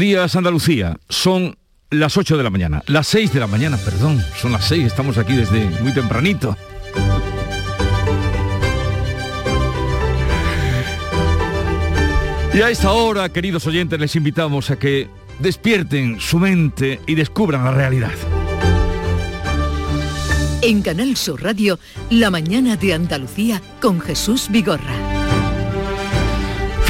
Días Andalucía, son las 8 de la mañana, las 6 de la mañana, perdón, son las 6, estamos aquí desde muy tempranito. Y a esta hora, queridos oyentes, les invitamos a que despierten su mente y descubran la realidad. En Canal Sur Radio, La mañana de Andalucía con Jesús Vigorra.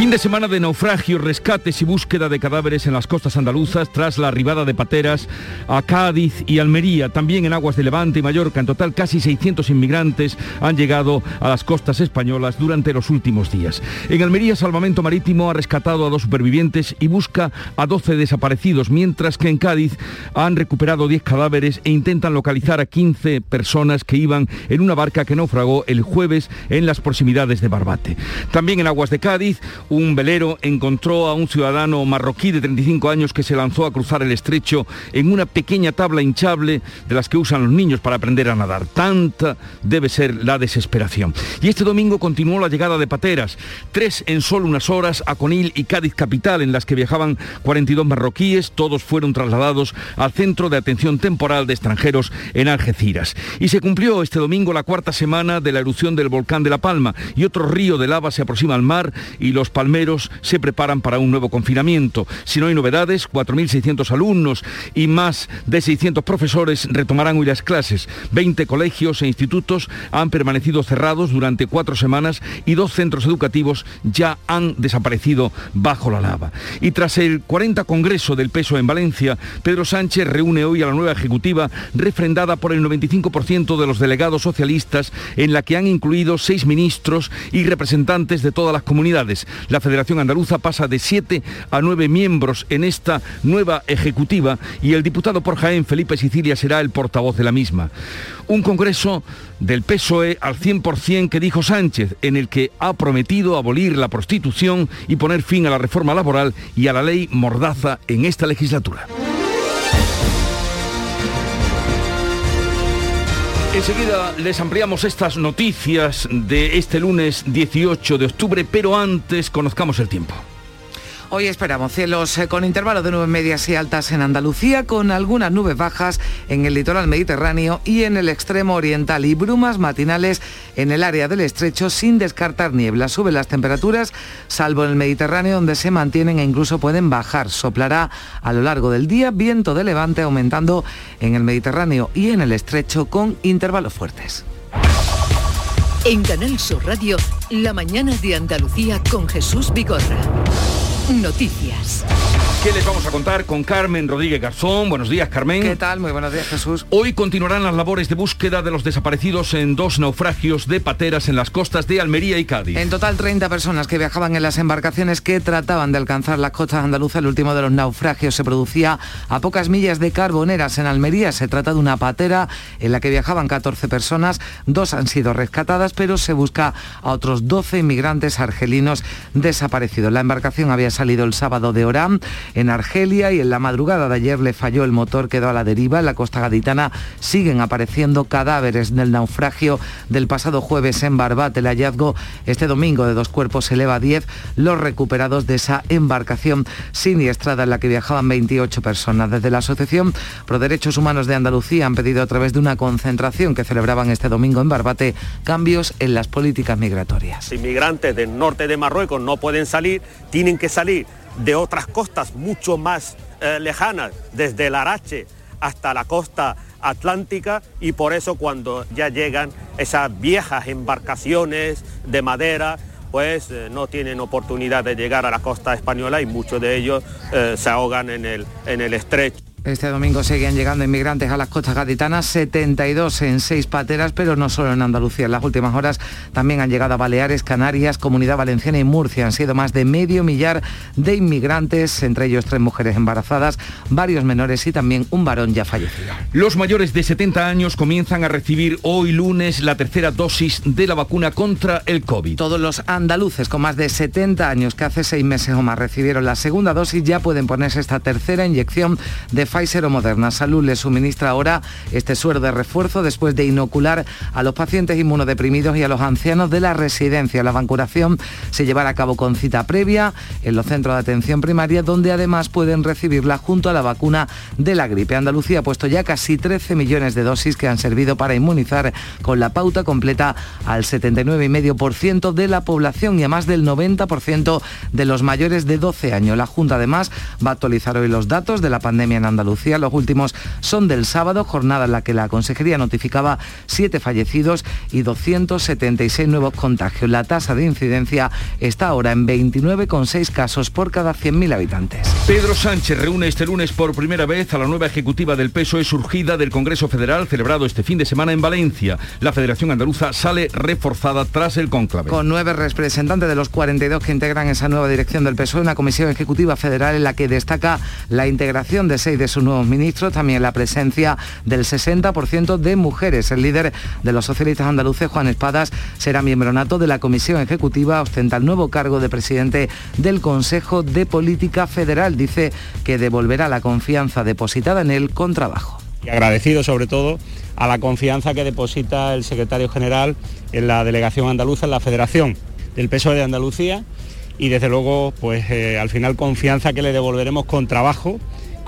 Fin de semana de naufragios, rescates y búsqueda de cadáveres en las costas andaluzas tras la arribada de pateras a Cádiz y Almería, también en aguas de Levante y Mallorca. En total, casi 600 inmigrantes han llegado a las costas españolas durante los últimos días. En Almería, Salvamento Marítimo ha rescatado a dos supervivientes y busca a 12 desaparecidos, mientras que en Cádiz han recuperado 10 cadáveres e intentan localizar a 15 personas que iban en una barca que naufragó el jueves en las proximidades de Barbate. También en aguas de Cádiz, un velero encontró a un ciudadano marroquí de 35 años que se lanzó a cruzar el estrecho en una pequeña tabla hinchable de las que usan los niños para aprender a nadar. Tanta debe ser la desesperación. Y este domingo continuó la llegada de pateras, tres en solo unas horas a Conil y Cádiz capital, en las que viajaban 42 marroquíes, todos fueron trasladados al Centro de Atención Temporal de Extranjeros en Algeciras. Y se cumplió este domingo la cuarta semana de la erupción del volcán de La Palma y otro río de lava se aproxima al mar y los palmeros se preparan para un nuevo confinamiento. Si no hay novedades, 4.600 alumnos y más de 600 profesores retomarán hoy las clases. 20 colegios e institutos han permanecido cerrados durante cuatro semanas y dos centros educativos ya han desaparecido bajo la lava. Y tras el 40 Congreso del Peso en Valencia, Pedro Sánchez reúne hoy a la nueva Ejecutiva refrendada por el 95% de los delegados socialistas en la que han incluido seis ministros y representantes de todas las comunidades. La Federación Andaluza pasa de siete a nueve miembros en esta nueva ejecutiva y el diputado por Jaén, Felipe Sicilia, será el portavoz de la misma. Un congreso del PSOE al 100% que dijo Sánchez, en el que ha prometido abolir la prostitución y poner fin a la reforma laboral y a la ley Mordaza en esta legislatura. Enseguida les ampliamos estas noticias de este lunes 18 de octubre, pero antes conozcamos el tiempo. Hoy esperamos cielos eh, con intervalos de nubes medias y altas en Andalucía, con algunas nubes bajas en el litoral mediterráneo y en el extremo oriental y brumas matinales en el área del estrecho sin descartar niebla. Suben las temperaturas, salvo en el Mediterráneo donde se mantienen e incluso pueden bajar. Soplará a lo largo del día viento de levante aumentando en el Mediterráneo y en el estrecho con intervalos fuertes. En Canal Sur Radio, la mañana de Andalucía con Jesús Bigorra. Noticias. ¿Qué les vamos a contar con Carmen Rodríguez Garzón? Buenos días, Carmen. ¿Qué tal? Muy buenos días, Jesús. Hoy continuarán las labores de búsqueda de los desaparecidos en dos naufragios de pateras en las costas de Almería y Cádiz. En total, 30 personas que viajaban en las embarcaciones que trataban de alcanzar las costas andaluzas. El último de los naufragios se producía a pocas millas de Carboneras, en Almería. Se trata de una patera en la que viajaban 14 personas. Dos han sido rescatadas, pero se busca a otros 12 inmigrantes argelinos desaparecidos. La embarcación había salido el sábado de Orán en Argelia y en la madrugada de ayer le falló el motor, quedó a la deriva. En la costa gaditana siguen apareciendo cadáveres del naufragio del pasado jueves en Barbate. El hallazgo este domingo de dos cuerpos se eleva a 10 los recuperados de esa embarcación siniestrada en la que viajaban 28 personas. Desde la Asociación Pro Derechos Humanos de Andalucía han pedido a través de una concentración que celebraban este domingo en Barbate cambios en las políticas migratorias. Inmigrantes del norte de Marruecos no pueden salir, tienen que salir de otras costas mucho más eh, lejanas, desde el Arache hasta la costa atlántica y por eso cuando ya llegan esas viejas embarcaciones de madera, pues eh, no tienen oportunidad de llegar a la costa española y muchos de ellos eh, se ahogan en el, en el estrecho. Este domingo seguían llegando inmigrantes a las costas gaditanas, 72 en seis pateras, pero no solo en Andalucía. En las últimas horas también han llegado a Baleares, Canarias, Comunidad Valenciana y Murcia. Han sido más de medio millar de inmigrantes, entre ellos tres mujeres embarazadas, varios menores y también un varón ya fallecido. Los mayores de 70 años comienzan a recibir hoy lunes la tercera dosis de la vacuna contra el COVID. Todos los andaluces con más de 70 años que hace seis meses o más recibieron la segunda dosis ya pueden ponerse esta tercera inyección de Pfizer o Moderna. Salud le suministra ahora este suero de refuerzo después de inocular a los pacientes inmunodeprimidos y a los ancianos de la residencia. La vacunación se llevará a cabo con cita previa en los centros de atención primaria, donde además pueden recibirla junto a la vacuna de la gripe. Andalucía ha puesto ya casi 13 millones de dosis que han servido para inmunizar con la pauta completa al 79,5% de la población y a más del 90% de los mayores de 12 años. La Junta además va a actualizar hoy los datos de la pandemia en Andalucía. Los últimos son del sábado, jornada en la que la Consejería notificaba siete fallecidos y 276 nuevos contagios. La tasa de incidencia está ahora en 29,6 casos por cada 100.000 habitantes. Pedro Sánchez reúne este lunes por primera vez a la nueva ejecutiva del PSOE surgida del Congreso Federal celebrado este fin de semana en Valencia. La Federación Andaluza sale reforzada tras el cónclave. Con nueve representantes de los 42 que integran esa nueva dirección del PSOE, una comisión ejecutiva federal en la que destaca la integración de seis de sus nuevos ministros, también la presencia del 60% de mujeres. El líder de los socialistas andaluces, Juan Espadas, será miembro nato de la comisión ejecutiva, ostenta el nuevo cargo de presidente del Consejo de Política Federal. Dice que devolverá la confianza depositada en él con trabajo. Y agradecido sobre todo a la confianza que deposita el secretario general en la delegación andaluza, en la Federación del PSOE de Andalucía y desde luego pues eh, al final confianza que le devolveremos con trabajo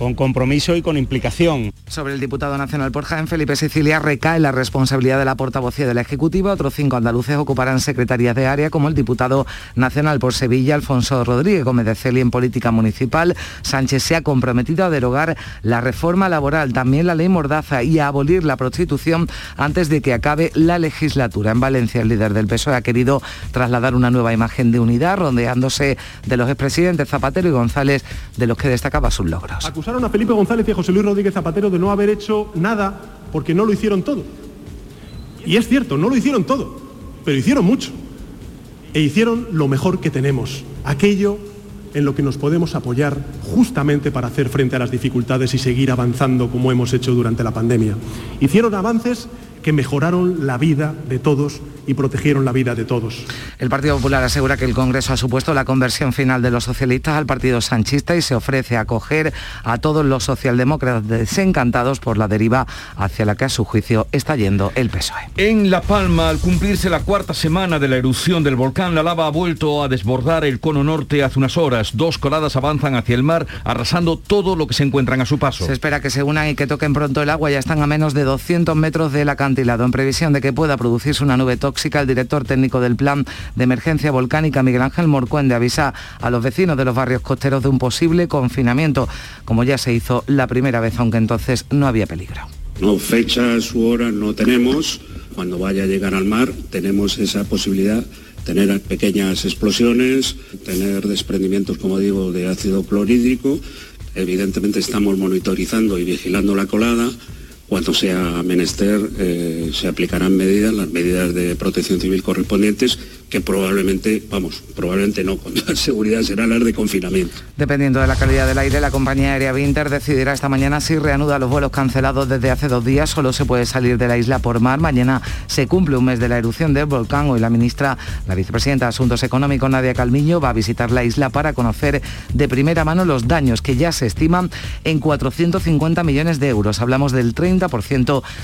con compromiso y con implicación. Sobre el diputado nacional por Jaén, Felipe Sicilia, recae la responsabilidad de la portavocía de la Ejecutiva. Otros cinco andaluces ocuparán secretarías de área, como el diputado nacional por Sevilla, Alfonso Rodríguez Gómez de Celi, en política municipal. Sánchez se ha comprometido a derogar la reforma laboral, también la ley Mordaza y a abolir la prostitución antes de que acabe la legislatura. En Valencia, el líder del PSOE ha querido trasladar una nueva imagen de unidad, rondeándose de los expresidentes Zapatero y González, de los que destacaba sus logros a Felipe González y a José Luis Rodríguez Zapatero de no haber hecho nada porque no lo hicieron todo. Y es cierto, no lo hicieron todo, pero hicieron mucho. E hicieron lo mejor que tenemos, aquello en lo que nos podemos apoyar justamente para hacer frente a las dificultades y seguir avanzando como hemos hecho durante la pandemia. Hicieron avances que mejoraron la vida de todos y protegieron la vida de todos. El Partido Popular asegura que el Congreso ha supuesto la conversión final de los socialistas al Partido Sanchista y se ofrece a acoger a todos los socialdemócratas desencantados por la deriva hacia la que a su juicio está yendo el PSOE. En La Palma, al cumplirse la cuarta semana de la erupción del volcán, la lava ha vuelto a desbordar el cono norte hace unas horas. Dos coladas avanzan hacia el mar, arrasando todo lo que se encuentran a su paso. Se espera que se unan y que toquen pronto el agua. Ya están a menos de 200 metros del acantilado. En previsión de que pueda producirse una nube tóxica el director técnico del Plan de Emergencia Volcánica, Miguel Ángel Morcuende, avisa a los vecinos de los barrios costeros de un posible confinamiento, como ya se hizo la primera vez, aunque entonces no había peligro. No, fechas u horas no tenemos. Cuando vaya a llegar al mar tenemos esa posibilidad tener pequeñas explosiones, tener desprendimientos, como digo, de ácido clorhídrico. Evidentemente estamos monitorizando y vigilando la colada cuando sea menester eh, se aplicarán medidas, las medidas de protección civil correspondientes que probablemente, vamos, probablemente no, con seguridad será las de confinamiento. Dependiendo de la calidad del aire, la compañía aérea Vinter decidirá esta mañana si reanuda los vuelos cancelados desde hace dos días. Solo se puede salir de la isla por mar. Mañana se cumple un mes de la erupción del volcán. Hoy la ministra, la vicepresidenta de Asuntos Económicos, Nadia Calmiño, va a visitar la isla para conocer de primera mano los daños que ya se estiman en 450 millones de euros. Hablamos del 30%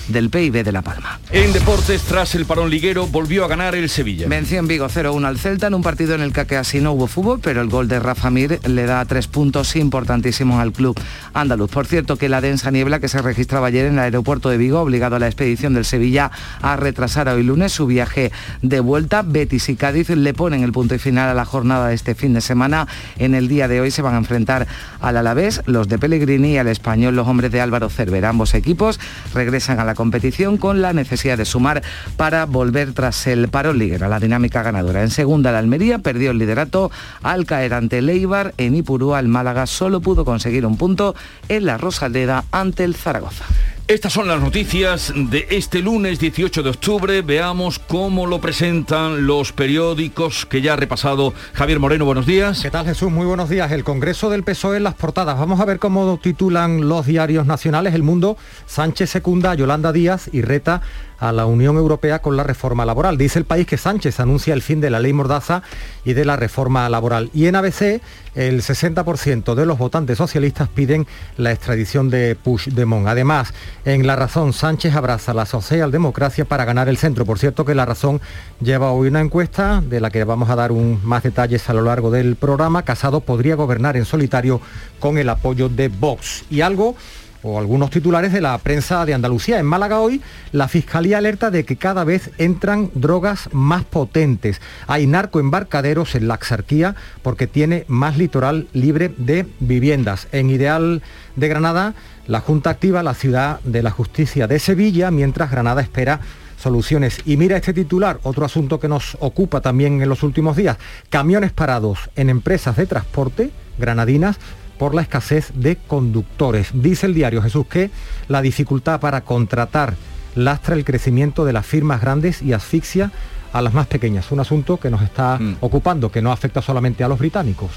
del PIB de La Palma. En deportes, tras el parón liguero, volvió a ganar el Sevilla. Venció en 0-1 al Celta en un partido en el que casi no hubo fútbol, pero el gol de Rafa Mir le da tres puntos importantísimos al club andaluz. Por cierto, que la densa niebla que se registraba ayer en el aeropuerto de Vigo, obligado a la expedición del Sevilla a retrasar hoy lunes su viaje de vuelta. Betis y Cádiz le ponen el punto y final a la jornada de este fin de semana. En el día de hoy se van a enfrentar al Alavés, los de Pellegrini y al Español, los hombres de Álvaro Cervera. Ambos equipos regresan a la competición con la necesidad de sumar para volver tras el parón liguero. La dinámica ganadora. En segunda, la Almería perdió el liderato al caer ante Leibar. En Ipurúa, el Málaga solo pudo conseguir un punto en la Rosaleda ante el Zaragoza. Estas son las noticias de este lunes 18 de octubre. Veamos cómo lo presentan los periódicos que ya ha repasado Javier Moreno. Buenos días. ¿Qué tal Jesús? Muy buenos días. El Congreso del PSOE en las portadas. Vamos a ver cómo titulan los diarios nacionales. El Mundo, Sánchez secunda Yolanda Díaz y reta a la Unión Europea con la reforma laboral. Dice el país que Sánchez anuncia el fin de la ley Mordaza y de la reforma laboral. Y en ABC, el 60% de los votantes socialistas piden la extradición de Puigdemont. Además, en La Razón, Sánchez abraza la socialdemocracia para ganar el centro. Por cierto que La Razón lleva hoy una encuesta de la que vamos a dar más detalles a lo largo del programa. Casado podría gobernar en solitario con el apoyo de Vox. Y algo o algunos titulares de la prensa de Andalucía. En Málaga hoy la Fiscalía alerta de que cada vez entran drogas más potentes. Hay narcoembarcaderos en la Axarquía porque tiene más litoral libre de viviendas. En Ideal de Granada, la Junta activa la ciudad de la justicia de Sevilla mientras Granada espera soluciones. Y mira este titular, otro asunto que nos ocupa también en los últimos días. Camiones parados en empresas de transporte granadinas por la escasez de conductores. Dice el diario Jesús que la dificultad para contratar lastra el crecimiento de las firmas grandes y asfixia a las más pequeñas. Un asunto que nos está mm. ocupando, que no afecta solamente a los británicos.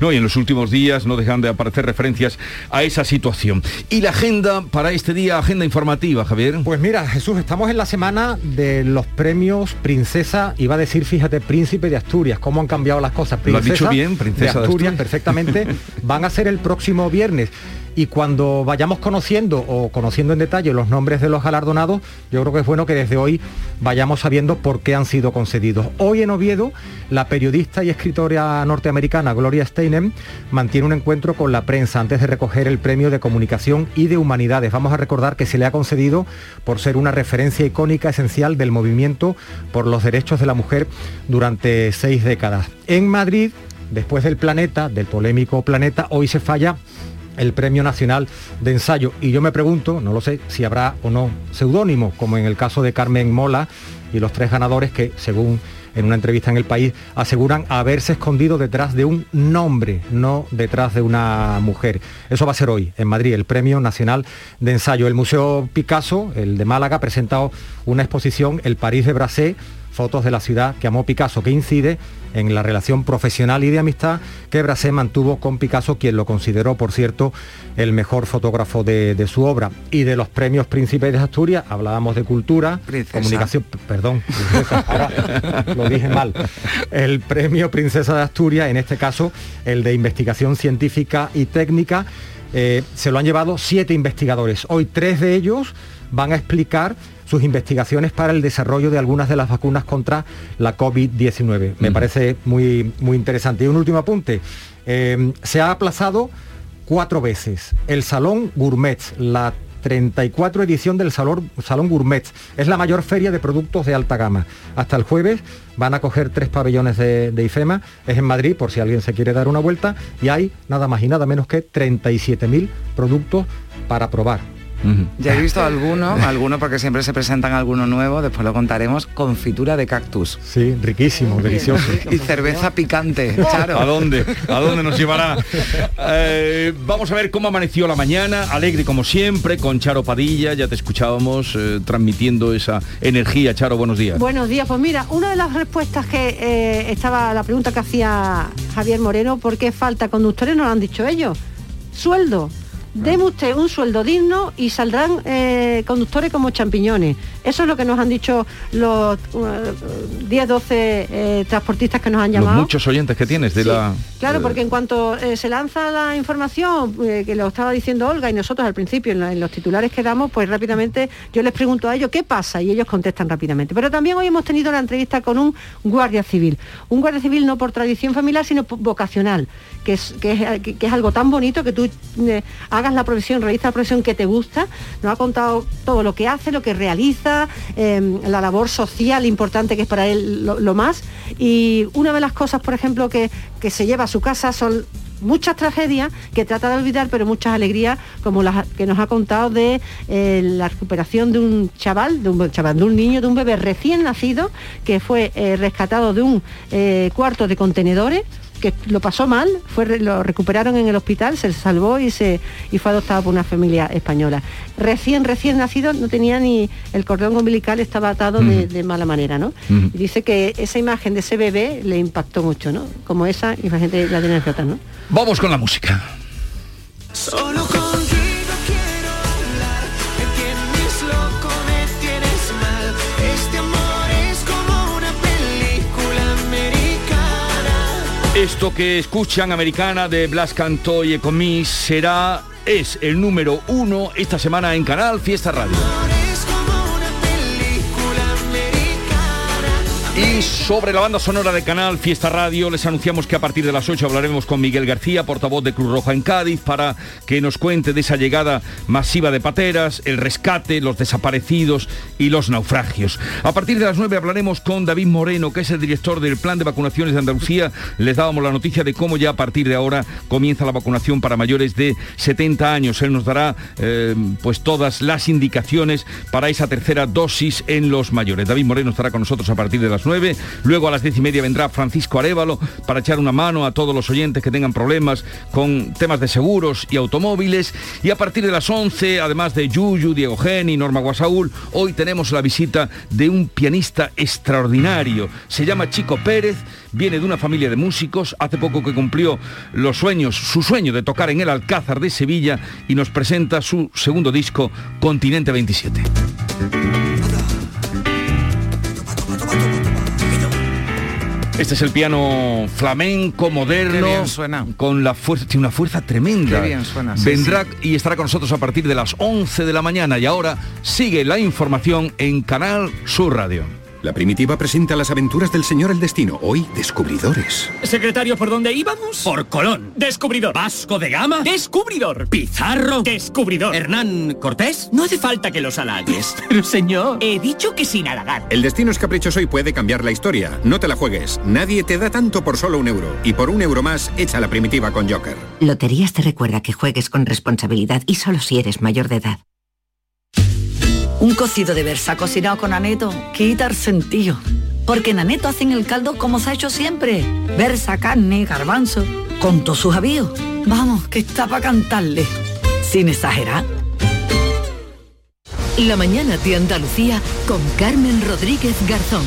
No, y en los últimos días no dejan de aparecer referencias a esa situación. ¿Y la agenda para este día, agenda informativa, Javier? Pues mira, Jesús, estamos en la semana de los premios Princesa, iba a decir, fíjate, Príncipe de Asturias, cómo han cambiado las cosas. Princesa Lo has dicho bien, Princesa de Asturias, perfectamente. Van a ser el próximo viernes y cuando vayamos conociendo o conociendo en detalle los nombres de los galardonados, yo creo que es bueno que desde hoy vayamos sabiendo por qué han sido concedidos. Hoy en Oviedo, la periodista y escritora norteamericana Gloria Steinem mantiene un encuentro con la prensa antes de recoger el premio de comunicación y de humanidades. Vamos a recordar que se le ha concedido por ser una referencia icónica esencial del movimiento por los derechos de la mujer durante seis décadas. En Madrid, después del planeta, del polémico planeta, hoy se falla el Premio Nacional de Ensayo. Y yo me pregunto, no lo sé, si habrá o no seudónimo, como en el caso de Carmen Mola y los tres ganadores que, según en una entrevista en El País, aseguran haberse escondido detrás de un nombre, no detrás de una mujer. Eso va a ser hoy, en Madrid, el Premio Nacional de Ensayo. El Museo Picasso, el de Málaga, ha presentado una exposición, El París de Brasé, fotos de la ciudad que amó Picasso, que incide en la relación profesional y de amistad que Brasé mantuvo con Picasso, quien lo consideró, por cierto, el mejor fotógrafo de, su obra. Y de los premios Príncipes de Asturias, hablábamos de cultura, comunicación, perdón, lo dije mal. El premio Princesa de Asturias, en este caso, el de investigación científica y técnica, eh, se lo han llevado siete investigadores. Hoy tres de ellos van a explicar sus investigaciones para el desarrollo de algunas de las vacunas contra la COVID-19. Me parece muy, muy interesante. Y un último apunte. Eh, se ha aplazado cuatro veces el Salón Gourmet, la 34 edición del Salón, Salón Gourmet. Es la mayor feria de productos de alta gama. Hasta el jueves van a coger tres pabellones de, de, IFEMA. Es en Madrid, por si alguien se quiere dar una vuelta. Y hay nada más y nada menos que 37.000 productos para probar. Ya he visto alguno, alguno porque siempre se presentan alguno nuevo, después lo contaremos, confitura de cactus. Sí, riquísimo, delicioso. y cerveza picante, ¿A dónde? ¿A dónde nos llevará? Eh, vamos a ver cómo amaneció la mañana, alegre como siempre, con Charo Padilla, ya te escuchábamos eh, transmitiendo esa energía. Charo, buenos días. Buenos días, pues mira, una de las respuestas que eh, estaba, la pregunta que hacía Javier Moreno, ¿por qué falta conductores? No lo han dicho ellos. Sueldo Deme usted un sueldo digno y saldrán eh, conductores como champiñones. Eso es lo que nos han dicho los 10, uh, 12 eh, transportistas que nos han llamado. muchos oyentes que tienes de la... Claro, porque en cuanto eh, se lanza la información, que lo estaba diciendo Olga y nosotros al principio en, los titulares que damos, pues rápidamente yo les pregunto a ellos qué pasa y ellos contestan rápidamente. Pero también hoy hemos tenido la entrevista con un guardia civil. Un guardia civil no por tradición familiar, sino vocacional, que es, que es, algo tan bonito que tú hagas la profesión, realizas la profesión que te gusta. Nos ha contado todo lo que hace, lo que realiza Em, la labor social importante que es para él lo, más. Y una de las cosas, por ejemplo, que, que se lleva a su casa son muchas tragedias que trata de olvidar, pero muchas alegrías, como las que nos ha contado de eh, la recuperación de un chaval, de un chaval, de un niño, de un bebé recién nacido, que fue eh, rescatado de un eh, cuarto de contenedores que lo pasó mal, fue, lo recuperaron en el hospital, se salvó y, se, y fue adoptado por una familia española. Recién, recién nacido, no tenía ni el cordón umbilical, estaba atado de, mala manera, ¿no? Y dice que esa imagen de ese bebé le impactó mucho, ¿no? Como esa, imagínate la tiene otra, ¿no? Vamos con la música. Esto que escuchan, americana de Blas Cantó y Ecomis, será, es el número uno esta semana en Canal Fiesta Radio. Y sobre la banda sonora de Canal Fiesta Radio les anunciamos que a partir de las 8 hablaremos con Miguel García, portavoz de Cruz Roja en Cádiz, para que nos cuente de esa llegada masiva de pateras, el rescate, los desaparecidos y los naufragios. A partir de las 9 hablaremos con David Moreno, que es el director del Plan de Vacunaciones de Andalucía. Les dábamos la noticia de cómo ya a partir de ahora comienza la vacunación para mayores de 70 años. Él nos dará eh, pues todas las indicaciones para esa tercera dosis en los mayores. David Moreno estará con nosotros a partir de las Luego a las diez y media vendrá Francisco Arevalo para echar una mano a todos los oyentes que tengan problemas con temas de seguros y automóviles. Y a partir de las 11, además de Yuyu, Diego Geni, Norma Guasaúl, hoy tenemos la visita de un pianista extraordinario. Se llama Chico Pérez, viene de una familia de músicos, hace poco que cumplió los sueños, su sueño de tocar en el Alcázar de Sevilla y nos presenta su segundo disco, Continente 27. Este es el piano flamenco moderno suena. con la fuerza, tiene una fuerza tremenda. Qué bien suena, sí, Vendrá y estará con nosotros a partir de las 11 de la mañana y ahora sigue la información en Canal Sur Radio. La primitiva presenta las aventuras del señor El Destino, hoy descubridores. Secretario, ¿por dónde íbamos? Por Colón. Descubridor. Vasco de Gama. Descubridor. Pizarro. Descubridor. Hernán Cortés. No hace falta que los halagues. Pero señor, he dicho que sin halagar. El destino es caprichoso y puede cambiar la historia. No te la juegues. Nadie te da tanto por solo un euro. Y por un euro más, echa la primitiva con Joker. Loterías te recuerda que juegues con responsabilidad y solo si eres mayor de edad. Un cocido de versa cocinado con aneto quita el sentido. Porque en aneto hacen el caldo como se ha hecho siempre. Versa, carne, garbanzo, con todos sus avíos. Vamos, que está para cantarle. Sin exagerar. La mañana de Andalucía con Carmen Rodríguez Garzón.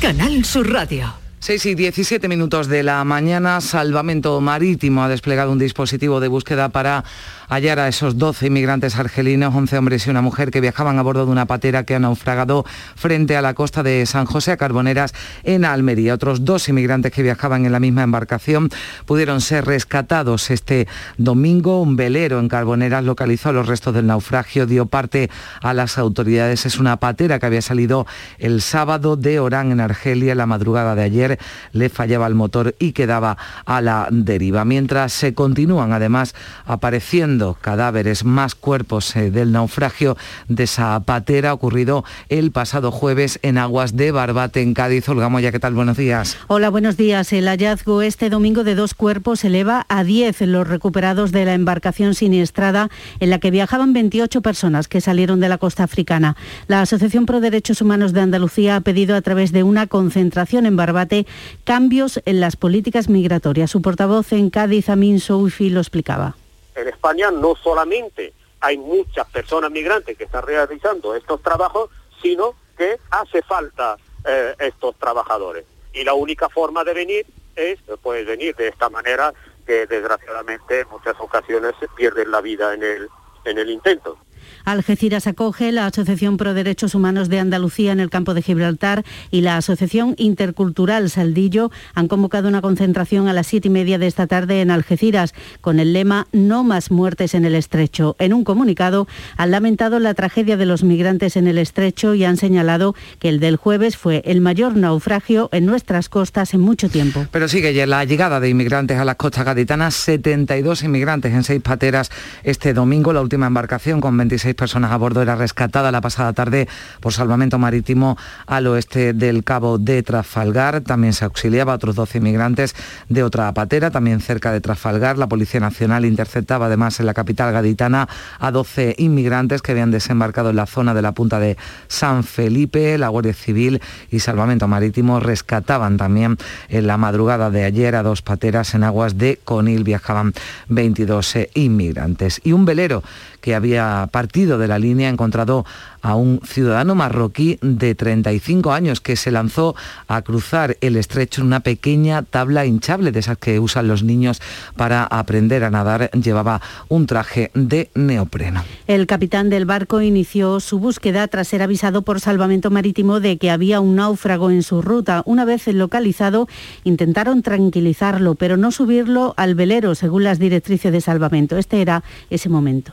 Canal Sur Radio. 6 y 17 minutos de la mañana, Salvamento Marítimo ha desplegado un dispositivo de búsqueda para hallar a esos 12 inmigrantes argelinos, 11 hombres y una mujer que viajaban a bordo de una patera que ha naufragado frente a la costa de San José a Carboneras en Almería. Otros dos inmigrantes que viajaban en la misma embarcación pudieron ser rescatados este domingo. Un velero en Carboneras localizó los restos del naufragio, dio parte a las autoridades. Es una patera que había salido el sábado de Orán en Argelia. La madrugada de ayer le fallaba el motor y quedaba a la deriva. Mientras se continúan además apareciendo cadáveres, más cuerpos eh, del naufragio de esa patera ocurrido el pasado jueves en aguas de Barbate, en Cádiz. Olga Moya, ¿qué tal? Buenos días. Hola, buenos días. El hallazgo este domingo de dos cuerpos eleva a 10 los recuperados de la embarcación siniestrada en la que viajaban 28 personas que salieron de la costa africana. La Asociación Pro Derechos Humanos de Andalucía ha pedido a través de una concentración en Barbate cambios en las políticas migratorias. Su portavoz en Cádiz, Amin Soufi, lo explicaba en España no solamente hay muchas personas migrantes que están realizando estos trabajos, sino que hace falta eh, estos trabajadores. Y la única forma de venir es pues venir de esta manera que desgraciadamente en muchas ocasiones se pierden la vida en el, en el intento. Algeciras acoge la Asociación Pro Derechos Humanos de Andalucía en el campo de Gibraltar y la Asociación Intercultural Saldillo han convocado una concentración a las siete y media de esta tarde en Algeciras con el lema No más muertes en el estrecho. En un comunicado han lamentado la tragedia de los migrantes en el estrecho y han señalado que el del jueves fue el mayor naufragio en nuestras costas en mucho tiempo. Pero sigue ya la llegada de inmigrantes a las costas gaditanas, 72 inmigrantes en seis pateras este domingo, la última embarcación con 26 personas a bordo era rescatada la pasada tarde por salvamento marítimo al oeste del cabo de Trafalgar. También se auxiliaba a otros 12 inmigrantes de otra patera, también cerca de Trafalgar. La Policía Nacional interceptaba además en la capital gaditana a 12 inmigrantes que habían desembarcado en la zona de la punta de San Felipe. La Guardia Civil y Salvamento Marítimo rescataban también en la madrugada de ayer a dos pateras en aguas de Conil. Viajaban 22 inmigrantes. Y un velero que había partido de la línea encontrado a un ciudadano marroquí de 35 años que se lanzó a cruzar el estrecho en una pequeña tabla hinchable de esas que usan los niños para aprender a nadar. Llevaba un traje de neopreno. El capitán del barco inició su búsqueda tras ser avisado por salvamento marítimo de que había un náufrago en su ruta. Una vez localizado, intentaron tranquilizarlo, pero no subirlo al velero, según las directrices de salvamento. Este era ese momento.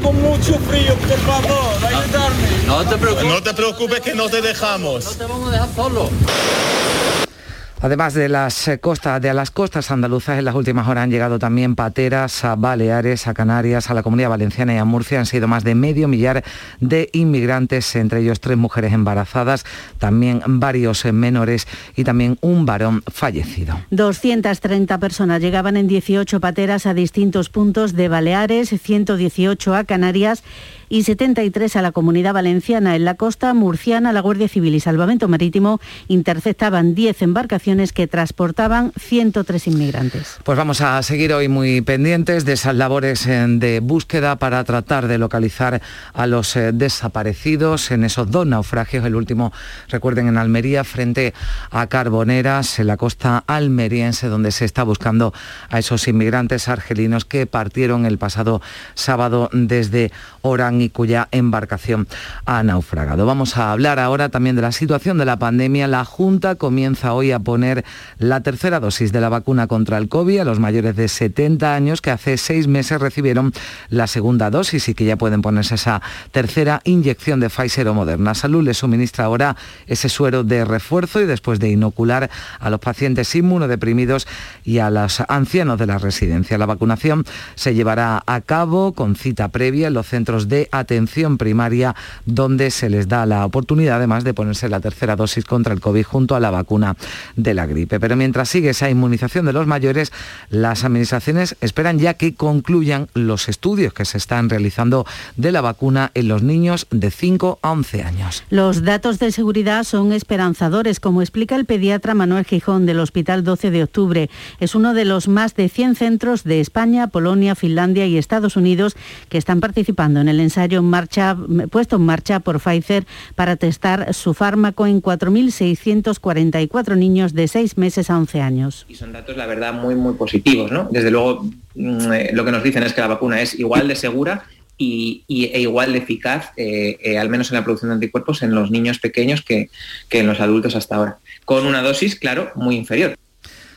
Con mucho frío, por favor, ayudarme. No te preocupes. No te preocupes que no te dejamos. No te vamos a dejar solo. Además de las eh, costas, de las costas andaluzas, en las últimas horas han llegado también pateras a Baleares, a Canarias, a la Comunidad Valenciana y a Murcia. Han sido más de medio millar de inmigrantes, entre ellos tres mujeres embarazadas, también varios eh, menores y también un varón fallecido. 230 personas llegaban en 18 pateras a distintos puntos de Baleares, 118 a Canarias y 73 a la Comunidad Valenciana. En la costa murciana, la Guardia Civil y Salvamento Marítimo interceptaban 10 embarcaciones que transportaban 103 inmigrantes. Pues vamos a seguir hoy muy pendientes de esas labores eh, de búsqueda para tratar de localizar a los eh, desaparecidos en esos dos naufragios. El último, recuerden, en Almería, frente a Carboneras, en la costa almeriense, donde se está buscando a esos inmigrantes argelinos que partieron el pasado sábado desde Orán y cuya embarcación ha naufragado. Vamos a hablar ahora también de la situación de la pandemia. La Junta comienza hoy a poner la tercera dosis de la vacuna contra el COVID a los mayores de 70 años que hace seis meses recibieron la segunda dosis y que ya pueden ponerse esa tercera inyección de Pfizer o Moderna. Salud les suministra ahora ese suero de refuerzo y después de inocular a los pacientes inmunodeprimidos y a los ancianos de la residencia. La vacunación se llevará a cabo con cita previa en los centros de atención primaria, donde se les da la oportunidad además de ponerse la tercera dosis contra el COVID junto a la vacuna de la gripe. Pero mientras sigue esa inmunización de los mayores, las administraciones esperan ya que concluyan los estudios que se están realizando de la vacuna en los niños de 5 a 11 años. Los datos de seguridad son esperanzadores, como explica el pediatra Manuel Gijón del Hospital 12 de Octubre. Es uno de los más de 100 centros de España, Polonia, Finlandia y Estados Unidos que están participando en el ensayo en marcha, puesto en marcha por Pfizer para testar su fármaco en 4.644 niños de 6 meses a 11 años. Y son datos, la verdad, muy, muy positivos. ¿no? Desde luego, mm, eh, lo que nos dicen es que la vacuna es igual de segura y, e igual de eficaz, eh, eh, al menos en la producción de anticuerpos, en los niños pequeños que, que en los adultos hasta ahora. Con una dosis, claro, muy inferior.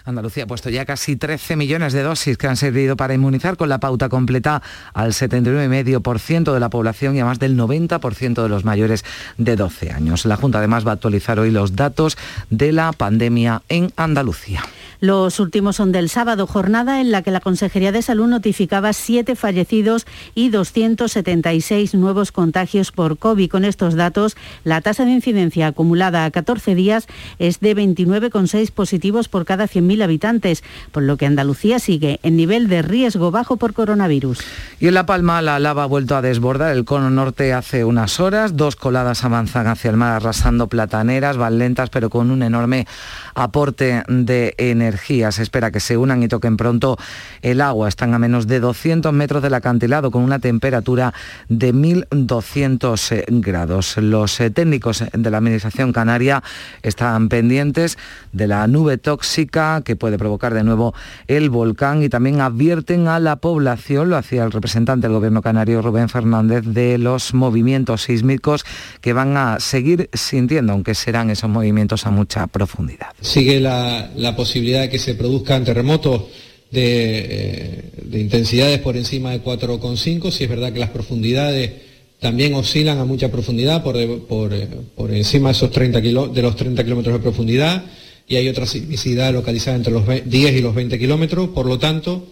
Andalucía ha puesto ya casi 13 millones de dosis que han servido para inmunizar con la pauta completa al 79,5% de la población y a más del 90% de los mayores de 12 años. La Junta además va a actualizar hoy los datos de la pandemia en Andalucía. Los últimos son del sábado, jornada en la que la Consejería de Salud notificaba siete fallecidos y 276 nuevos contagios por COVID. Con estos datos, la tasa de incidencia acumulada a 14 días es de 29,6 positivos por cada 100.000 habitantes, por lo que Andalucía sigue en nivel de riesgo bajo por coronavirus. Y en La Palma la lava ha vuelto a desbordar el cono norte hace unas horas. Dos coladas avanzan hacia el mar arrasando plataneras, van lentas pero con un enorme aporte de energía. Se espera que se unan y toquen pronto el agua. Están a menos de 200 metros del acantilado con una temperatura de 1.200 eh, grados. Los eh, técnicos de la Administración Canaria están pendientes de la nube tóxica que puede provocar de nuevo el volcán y también advierten a la población, lo hacía el representante del Gobierno canario Rubén Fernández, de los movimientos sísmicos que van a seguir sintiendo, aunque serán esos movimientos a mucha profundidad sigue la, posibilidad de que se produzcan terremotos de, eh, intensidades por encima de 4,5, si es verdad que las profundidades también oscilan a mucha profundidad, por, encima de, esos 30 de los 30 kilómetros de profundidad, y hay otra sismicidad localizada entre los 10 y los 20 kilómetros, por lo tanto,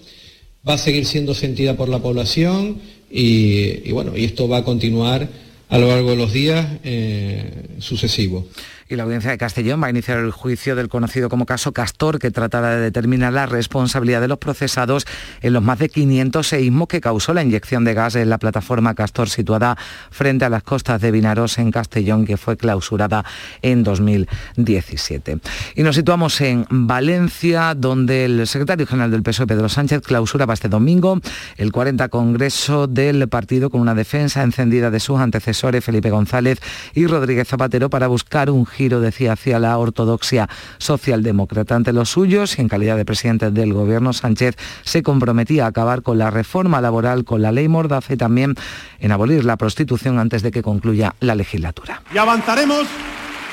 va a seguir siendo sentida por la población y, bueno, y esto va a continuar a lo largo de los días eh, sucesivos. Y la audiencia de Castellón va a iniciar el juicio del conocido como caso Castor, que tratará de determinar la responsabilidad de los procesados en los más de 500 seísmos que causó la inyección de gas en la plataforma Castor situada frente a las costas de Vinaros en Castellón, que fue clausurada en 2017. Y nos situamos en Valencia, donde el secretario general del PSOE, Pedro Sánchez, clausuraba este domingo el 40 Congreso del partido con una defensa encendida de sus antecesores, Felipe González y Rodríguez Zapatero, para buscar un giro, decía, hacia la ortodoxia socialdemócrata. Ante los suyos y en calidad de presidente del Gobierno, Sánchez se comprometía a acabar con la reforma laboral, con la ley Mordaza y también en abolir la prostitución antes de que concluya la legislatura. Y avanzaremos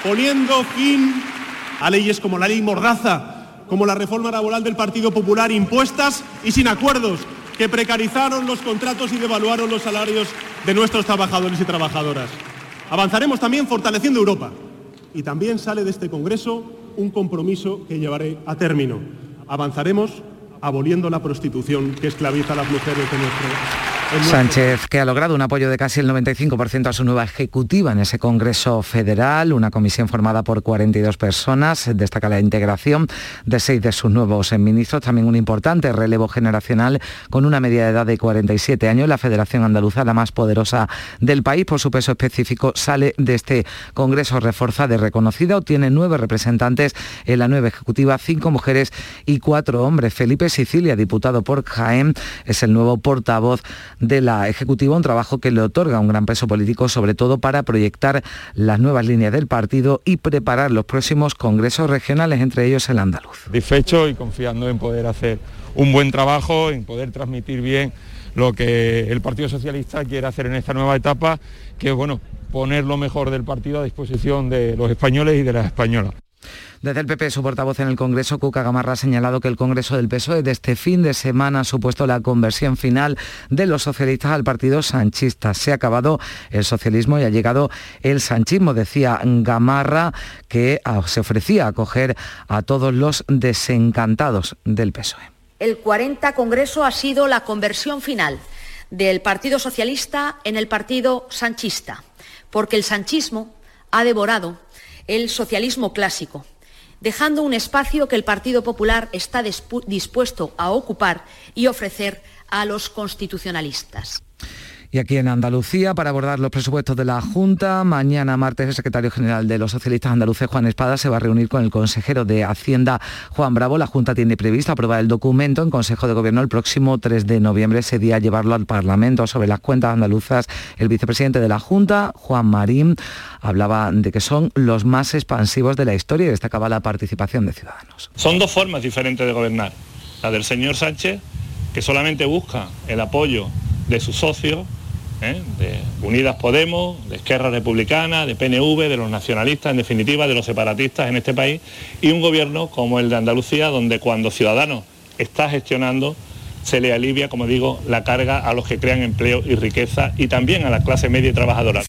poniendo fin a leyes como la ley Mordaza, como la reforma laboral del Partido Popular impuestas y sin acuerdos, que precarizaron los contratos y devaluaron los salarios de nuestros trabajadores y trabajadoras. Avanzaremos también fortaleciendo Europa. Y también sale de este Congreso un compromiso que llevaré a término. Avanzaremos aboliendo la prostitución que esclaviza a las mujeres de nuestro Sánchez, que ha logrado un apoyo de casi el 95% a su nueva ejecutiva en ese Congreso Federal, una comisión formada por 42 personas, destaca la integración de seis de sus nuevos ministros, también un importante relevo generacional con una media de edad de 47 años. La Federación Andaluza, la más poderosa del país, por su peso específico, sale de este Congreso reforzada y reconocida, tiene nueve representantes en la nueva ejecutiva, cinco mujeres y cuatro hombres. Felipe Sicilia, diputado por Jaén, es el nuevo portavoz de la Ejecutiva, un trabajo que le otorga un gran peso político, sobre todo para proyectar las nuevas líneas del partido y preparar los próximos congresos regionales, entre ellos el andaluz. Satisfecho y confiando en poder hacer un buen trabajo, en poder transmitir bien lo que el Partido Socialista quiere hacer en esta nueva etapa, que es bueno, poner lo mejor del partido a disposición de los españoles y de las españolas. Desde el PP, su portavoz en el Congreso, Cuca Gamarra, ha señalado que el Congreso del PSOE de este fin de semana ha supuesto la conversión final de los socialistas al partido sanchista. Se ha acabado el socialismo y ha llegado el sanchismo, decía Gamarra, que ah, se ofrecía a acoger a todos los desencantados del PSOE. El 40 Congreso ha sido la conversión final del Partido Socialista en el Partido Sanchista, porque el sanchismo ha devorado el socialismo clásico dejando un espacio que el Partido Popular está dispuesto a ocupar y ofrecer a los constitucionalistas. Y aquí en Andalucía, para abordar los presupuestos de la Junta, mañana martes el secretario general de los socialistas andaluces, Juan Espada, se va a reunir con el consejero de Hacienda, Juan Bravo. La Junta tiene previsto aprobar el documento en Consejo de Gobierno el próximo 3 de noviembre, ese día llevarlo al Parlamento sobre las cuentas andaluzas. El vicepresidente de la Junta, Juan Marín, hablaba de que son los más expansivos de la historia y destacaba la participación de ciudadanos. Son dos formas diferentes de gobernar. La del señor Sánchez, que solamente busca el apoyo de sus socios ¿eh? de Unidas Podemos, de Esquerra Republicana, de PNV, de los nacionalistas, en definitiva, de los separatistas en este país, y un gobierno como el de Andalucía, donde cuando Ciudadanos está gestionando, se le alivia, como digo, la carga a los que crean empleo y riqueza y también a la clase media y trabajadora.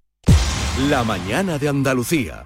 La mañana de Andalucía.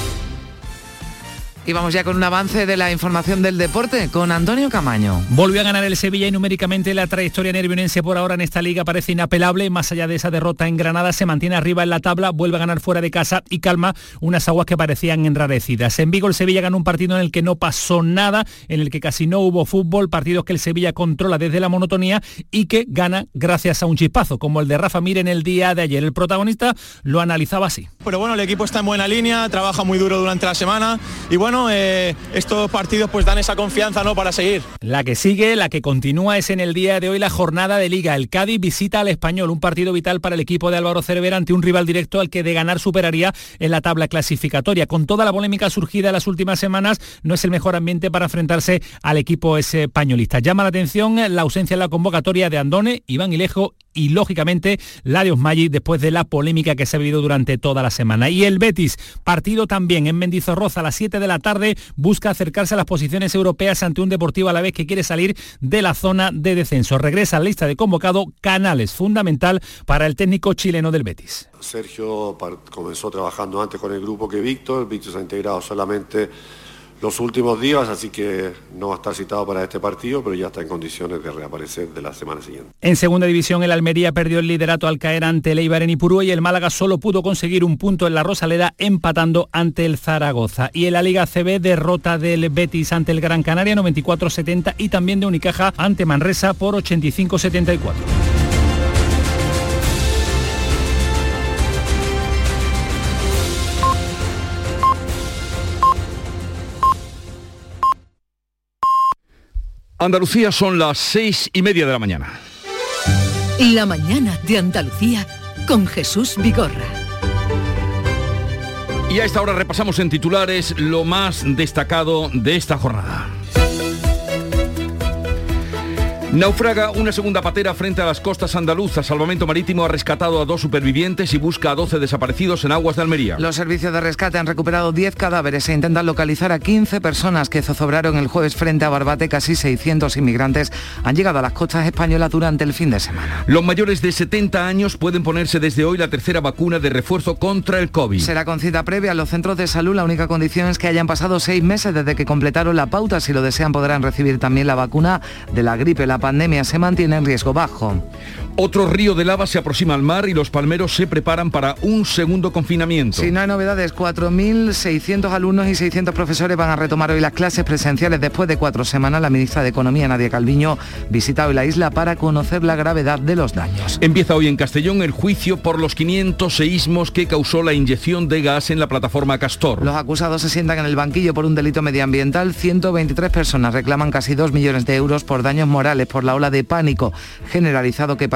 Y vamos ya con un avance de la información del deporte con Antonio Camaño. Volvió a ganar el Sevilla y numéricamente la trayectoria nervionense por ahora en esta liga parece inapelable. Más allá de esa derrota en Granada, se mantiene arriba en la tabla, vuelve a ganar fuera de casa y calma unas aguas que parecían enrarecidas. En Vigo el Sevilla ganó un partido en el que no pasó nada, en el que casi no hubo fútbol, partidos que el Sevilla controla desde la monotonía y que gana gracias a un chispazo, como el de Rafa Mir en el día de ayer. El protagonista lo analizaba así. Pero bueno, el equipo está en buena línea, trabaja muy duro durante la semana y bueno, ¿no? Eh, estos partidos pues dan esa confianza, ¿no? Para seguir. La que sigue, la que continúa es en el día de hoy la jornada de Liga. El Cádiz visita al Español, un partido vital para el equipo de Álvaro Cervera ante un rival directo al que de ganar superaría en la tabla clasificatoria. Con toda la polémica surgida en las últimas semanas, no es el mejor ambiente para enfrentarse al equipo españolista. Llama la atención la ausencia en la convocatoria de Andone, Iván Ilejo y lógicamente la de después de la polémica que se ha vivido durante toda la semana. Y el Betis, partido también en Mendizorroza a las 7 de la tarde, busca acercarse a las posiciones europeas ante un Deportivo a la vez que quiere salir de la zona de descenso. Regresa a la lista de convocado Canales, fundamental para el técnico chileno del Betis. Sergio comenzó trabajando antes con el grupo que Víctor, Víctor se ha integrado solamente los últimos días, así que no va a estar citado para este partido, pero ya está en condiciones de reaparecer de la semana siguiente. En segunda división, el Almería perdió el liderato al caer ante el Eibar en y el Málaga solo pudo conseguir un punto en la Rosaleda empatando ante el Zaragoza. Y en la Liga CB, derrota del Betis ante el Gran Canaria 94-70 y también de Unicaja ante Manresa por 85-74. Andalucía son las seis y media de la mañana. La mañana de Andalucía con Jesús Vigorra. Y a esta hora repasamos en titulares lo más destacado de esta jornada. Naufraga una segunda patera frente a las costas andaluzas. Salvamento Marítimo ha rescatado a dos supervivientes y busca a 12 desaparecidos en aguas de Almería. Los servicios de rescate han recuperado 10 cadáveres e intentan localizar a 15 personas que zozobraron el jueves frente a Barbate. Casi 600 inmigrantes han llegado a las costas españolas durante el fin de semana. Los mayores de 70 años pueden ponerse desde hoy la tercera vacuna de refuerzo contra el COVID. Será con cita previa a los centros de salud. La única condición es que hayan pasado seis meses desde que completaron la pauta. Si lo desean podrán recibir también la vacuna de la gripe. La pandemia se mantiene en riesgo bajo. Otro río de lava se aproxima al mar y los palmeros se preparan para un segundo confinamiento. Si no hay novedades, 4.600 alumnos y 600 profesores van a retomar hoy las clases presenciales después de cuatro semanas. La ministra de Economía, Nadia Calviño, visita hoy la isla para conocer la gravedad de los daños. Empieza hoy en Castellón el juicio por los 500 seísmos que causó la inyección de gas en la plataforma Castor. Los acusados se sientan en el banquillo por un delito medioambiental. 123 personas reclaman casi 2 millones de euros por daños morales por la ola de pánico generalizado que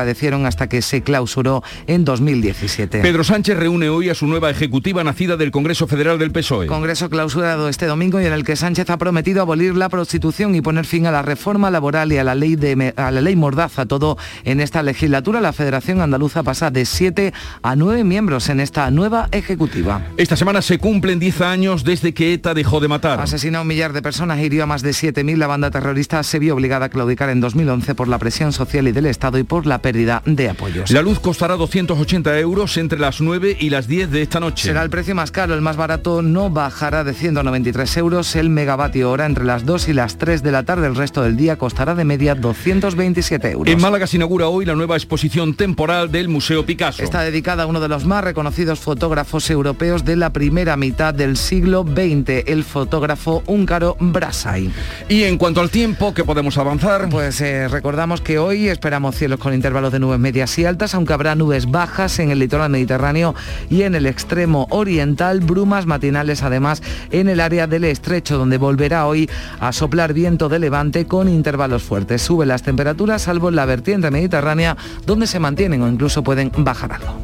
hasta que se clausuró en 2017. Pedro Sánchez reúne hoy a su nueva ejecutiva nacida del Congreso Federal del PSOE. Congreso clausurado este domingo y en el que Sánchez ha prometido abolir la prostitución y poner fin a la reforma laboral y a la ley de a la ley Mordaza, todo en esta legislatura. La Federación Andaluza pasa de 7 a 9 miembros en esta nueva ejecutiva. Esta semana se cumplen 10 años desde que ETA dejó de matar. Asesinó a un millar de personas e hirió a más de 7.000. La banda terrorista se vio obligada a claudicar en 2011 por la presión social y del Estado y por la pérdida de apoyos. La luz costará 280 euros entre las 9 y las 10 de esta noche. Será el precio más caro, el más barato no bajará de 193 euros el megavatio hora entre las 2 y las 3 de la tarde. El resto del día costará de media 227 euros. En Málaga se inaugura hoy la nueva exposición temporal del Museo Picasso. Está dedicada a uno de los más reconocidos fotógrafos europeos de la primera mitad del siglo XX, el fotógrafo húngaro Brassai. Y en cuanto al tiempo, que podemos avanzar? Pues eh, recordamos que hoy esperamos cielos con intervalos de nubes medias y altas, aunque habrá nubes bajas en el litoral mediterráneo y en el extremo oriental, brumas matinales además en el área del estrecho, donde volverá hoy a soplar viento de levante con intervalos fuertes. Suben las temperaturas, salvo en la vertiente mediterránea, donde se mantienen o incluso pueden bajar algo.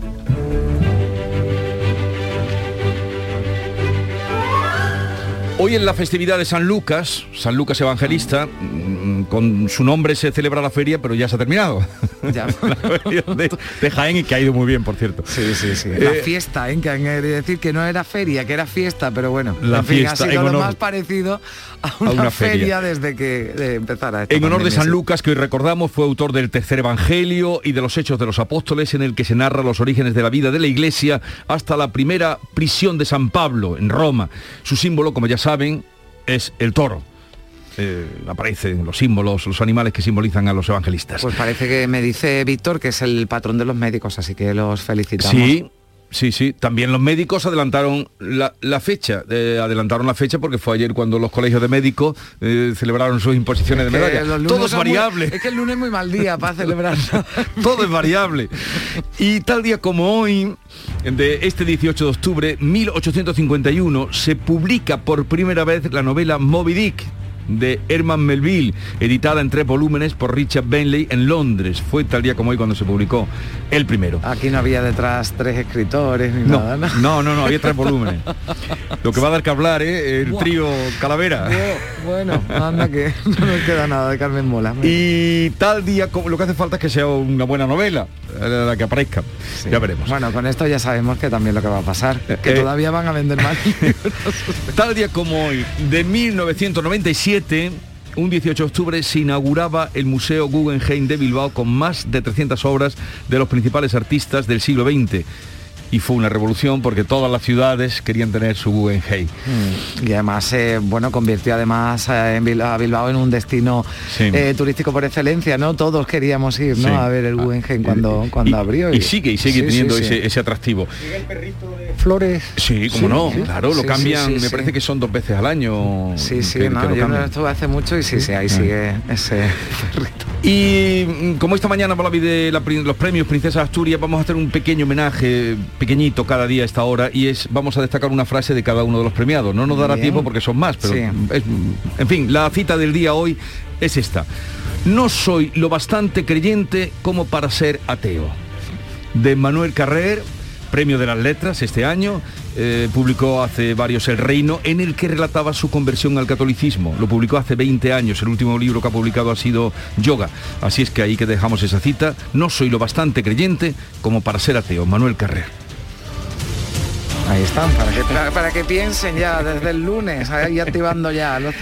Hoy en la festividad de San Lucas, San Lucas Evangelista, mm, con su nombre se celebra la feria, pero ya se ha terminado. Ya. la feria de, de Jaén y que ha ido muy bien, por cierto. Sí, sí, sí. La fiesta, ¿eh? que han querido decir que no era feria, que era fiesta, pero bueno. La en fin, fiesta, ha en sido lo más parecido a una, una feria. feria. desde que eh, empezara esta En honor de San. Lucas, que hoy recordamos, fue autor del tercer Evangelio y de los Hechos de los Apóstoles, en el que se narra los orígenes de la vida de la Iglesia hasta la primera prisión de San Pablo en Roma. Su símbolo, como ya saben, es el toro. Eh, aparecen los símbolos, los animales que simbolizan a los evangelistas. Pues parece que me dice Víctor que es el patrón de los médicos, así que los felicitamos. Sí, Sí, sí. También los médicos adelantaron la, fecha. Eh, adelantaron la fecha porque fue ayer cuando los colegios de médicos eh, celebraron sus imposiciones de medalla. Todo es variable. es que el lunes es muy mal día para celebrar. Todo es variable. Y tal día como hoy, de este 18 de octubre, 1851, se publica por primera vez la novela Moby Dick de Herman Melville, editada en tres volúmenes por Richard Bentley en Londres. Fue tal día como hoy cuando se publicó el primero. Aquí no había detrás tres escritores ni no, nada, ¿no? No, no, no, había tres volúmenes. Lo que va a dar que hablar, ¿eh? El trío Calavera. Bueno, anda que no nos queda nada de Carmen Mola. Y tal día, como lo que hace falta es que sea una buena novela, la que aparezca. Ya veremos. Bueno, con esto ya sabemos que también lo que va a pasar, que eh, todavía van a vender más Tal día como hoy, de 1997, un 18 de octubre se inauguraba el Museo Guggenheim de Bilbao con más de 300 obras de los principales artistas del siglo XX y fue una revolución porque todas las ciudades querían tener su Guggenheim. Mm. Y además, eh, bueno, convirtió además eh, en Bilbao, en un destino eh, turístico por excelencia, ¿no? Todos queríamos ir, ¿no? A ver el ah, Guggenheim cuando, cuando abrió. Y, sigue, y sigue teniendo ese, atractivo. el perrito de Flores? Sí, como no, claro, lo cambian, me parece que son dos veces al año. Sí, sí, no, yo no estuve hace mucho y sí, sí, ahí sigue ese perrito. Y mm, como esta mañana por la de los premios Princesa Asturias, vamos a hacer un pequeño homenaje, pequeñito cada día a esta hora, y es vamos a destacar una frase de cada uno de los premiados. No nos dará tiempo porque son más, pero en fin, la cita del día hoy es esta. No soy lo bastante creyente como para ser ateo. De Manuel Carrer, premio de las letras este año, eh, publicó hace varios El Reino, en el que relataba su conversión al catolicismo. Lo publicó hace 20 años, el último libro que ha publicado ha sido Yoga. Así es que ahí que dejamos esa cita. No soy lo bastante creyente como para ser ateo. Manuel Carrer. Ahí están, para que, para, que piensen ya desde el lunes, ahí activando ya los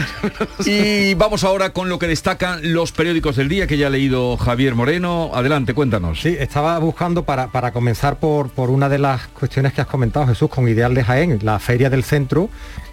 Y vamos ahora con lo que destacan los periódicos del día que ya ha leído Javier Moreno. Adelante, cuéntanos. Sí, estaba buscando para, para comenzar por, por una de las cuestiones que has comentado, Jesús, con Ideal de Jaén, la Feria del Centro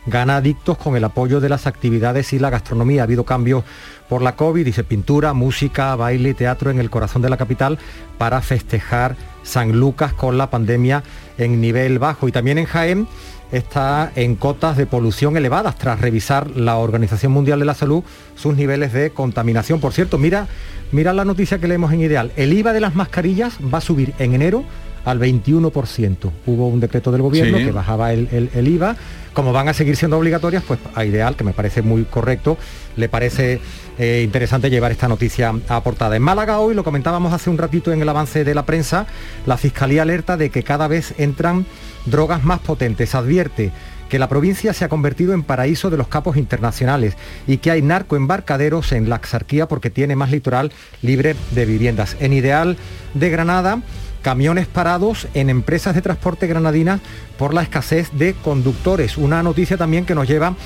gana adictos con el apoyo de las actividades y la gastronomía. Ha habido cambios por la COVID, dice pintura, música, baile y teatro en el corazón de la capital para festejar San Lucas con la pandemia en nivel bajo. Y también en Jaén está en cotas de polución elevadas tras revisar la Organización Mundial de la Salud sus niveles de contaminación. Por cierto, mira, mira la noticia que leemos en Ideal. El IVA de las mascarillas va a subir en enero al 21%. Hubo un decreto del gobierno que bajaba el, IVA. Como van a seguir siendo obligatorias, pues a Ideal, que me parece muy correcto, le parece eh, interesante llevar esta noticia aportada. En Málaga hoy, lo comentábamos hace un ratito en el avance de la prensa, la Fiscalía alerta de que cada vez entran drogas más potentes. Advierte que la provincia se ha convertido en paraíso de los capos internacionales y que hay narcoembarcaderos en la Axarquía porque tiene más litoral libre de viviendas. En Ideal de Granada, camiones parados en empresas de transporte granadinas por la escasez de conductores. Una noticia también que nos lleva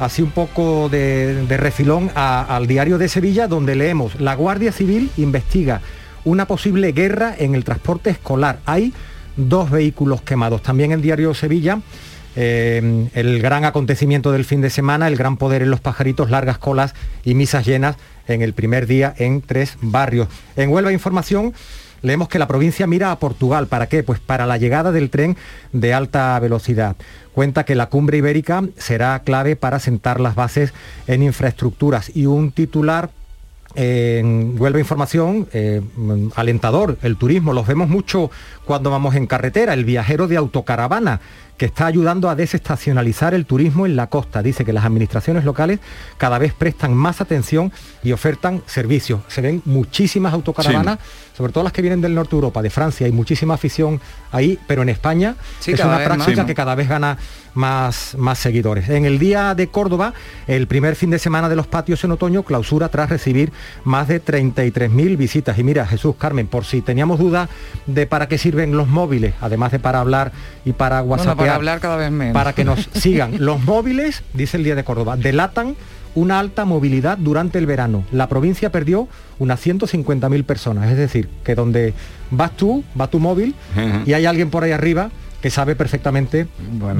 así un poco de, refilón al diario de Sevilla, donde leemos, la Guardia Civil investiga una posible guerra en el transporte escolar. Hay dos vehículos quemados. También en diario Sevilla, eh, el gran acontecimiento del fin de semana, el gran poder en los pajaritos, largas colas y misas llenas en el primer día en tres barrios. En Huelva Información leemos que la provincia mira a Portugal. ¿Para qué? Pues para la llegada del tren de alta velocidad. Cuenta que la cumbre ibérica será clave para sentar las bases en infraestructuras y un titular en Información, eh, alentador, el turismo, los vemos mucho cuando vamos en carretera, el viajero de autocaravana que está ayudando a desestacionalizar el turismo en la costa. Dice que las administraciones locales cada vez prestan más atención y ofertan servicios. Se ven muchísimas autocaravanas, sobre todo las que vienen del norte de Europa, de Francia, hay muchísima afición ahí, pero en España es una práctica que cada vez gana más, más seguidores. En el día de Córdoba, el primer fin de semana de los patios en otoño clausura tras recibir más de 33.000 visitas. Y mira, Jesús Carmen, por si teníamos duda de para qué sirven los móviles, además de para hablar y para WhatsApp para hablar cada vez menos. Para que nos sigan. Los móviles, dice el Día de Córdoba, delatan una alta movilidad durante el verano. La provincia perdió unas 150.000 personas. Es decir, que donde vas tú, va tu móvil y hay alguien por ahí arriba que sabe perfectamente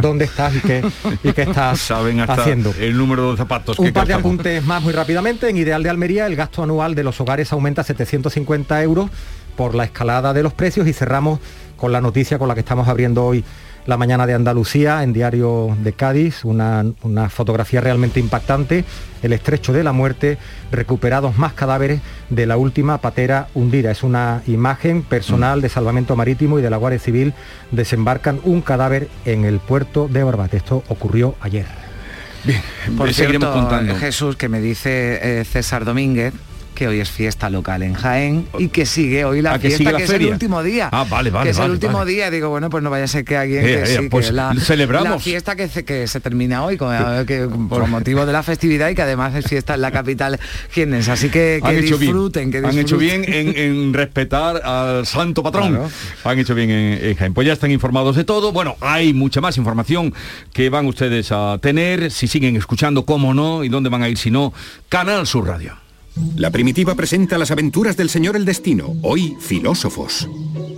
dónde estás y qué, y qué estás Saben hasta haciendo. el número de zapatos. Un que par de apuntes más muy rápidamente. En Ideal de Almería, el gasto anual de los hogares aumenta a 750 euros por la escalada de los precios y cerramos con la noticia con la que estamos abriendo hoy la mañana de Andalucía en Diario de Cádiz, una, una fotografía realmente impactante, el estrecho de la muerte, recuperados más cadáveres de la última patera hundida. Es una imagen personal de Salvamento Marítimo y de la Guardia Civil, desembarcan un cadáver en el puerto de Barbate. Esto ocurrió ayer. Bien, Por seguiremos cierto, contando. Jesús, que me dice eh, César Domínguez que hoy es fiesta local en Jaén y que sigue hoy la Ah, que fiesta, que, es el último día. Ah, vale, vale, Que es vale, el último vale. día. Digo, bueno, pues no vaya a ser que alguien Eh, que eh, sí, que pues la, celebramos. la fiesta que se, que se termina hoy con, eh, que, por motivo de la festividad y que además es fiesta en la capital jiennense. Así que, que han hecho disfruten, que bien. Han hecho disfruten. bien en, en respetar al santo patrón. Claro. Han hecho bien en, en Jaén. Pues ya están informados de todo. Bueno, hay mucha más información que van ustedes a tener. Si siguen escuchando, cómo no, y dónde van a ir si no. Canal Sur Radio. La primitiva presenta las aventuras del señor el destino, hoy filósofos.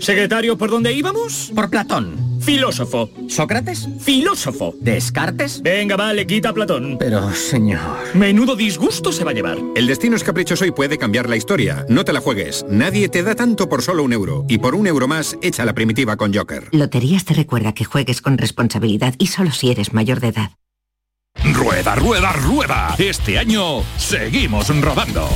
Secretario, ¿por dónde íbamos? Por Platón. Filósofo. ¿Sócrates? Filósofo. ¿Descartes? Venga, vale, quita a Platón. Pero, señor... Menudo disgusto se va a llevar. El destino es caprichoso y puede cambiar la historia. No te la juegues. Nadie te da tanto por solo un euro. Y por un euro más, echa la primitiva con Joker. Loterías te recuerda que juegues con responsabilidad y solo si eres mayor de edad. Rueda, rueda, rueda. Este año seguimos rodando.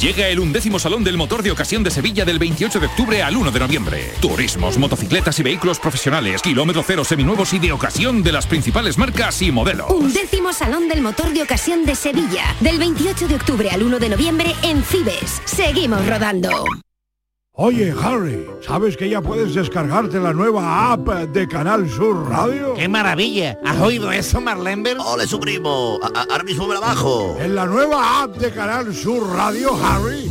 Llega el undécimo Salón del Motor de Ocasión de Sevilla del 28 de octubre al 1 de noviembre. Turismos, motocicletas y vehículos profesionales, kilómetro cero seminuevos y de ocasión de las principales marcas y modelos. Un décimo Salón del Motor de Ocasión de Sevilla, del 28 de octubre al 1 de noviembre en Cibes. Seguimos rodando. Oye, Harry, ¿sabes que ya puedes descargarte la nueva app de Canal Sur Radio? ¡Qué maravilla! ¿Has oído eso, Marlenber? ¡Ole, su primo! A- ahora mismo me la bajo. En la nueva app de Canal Sur Radio, Harry,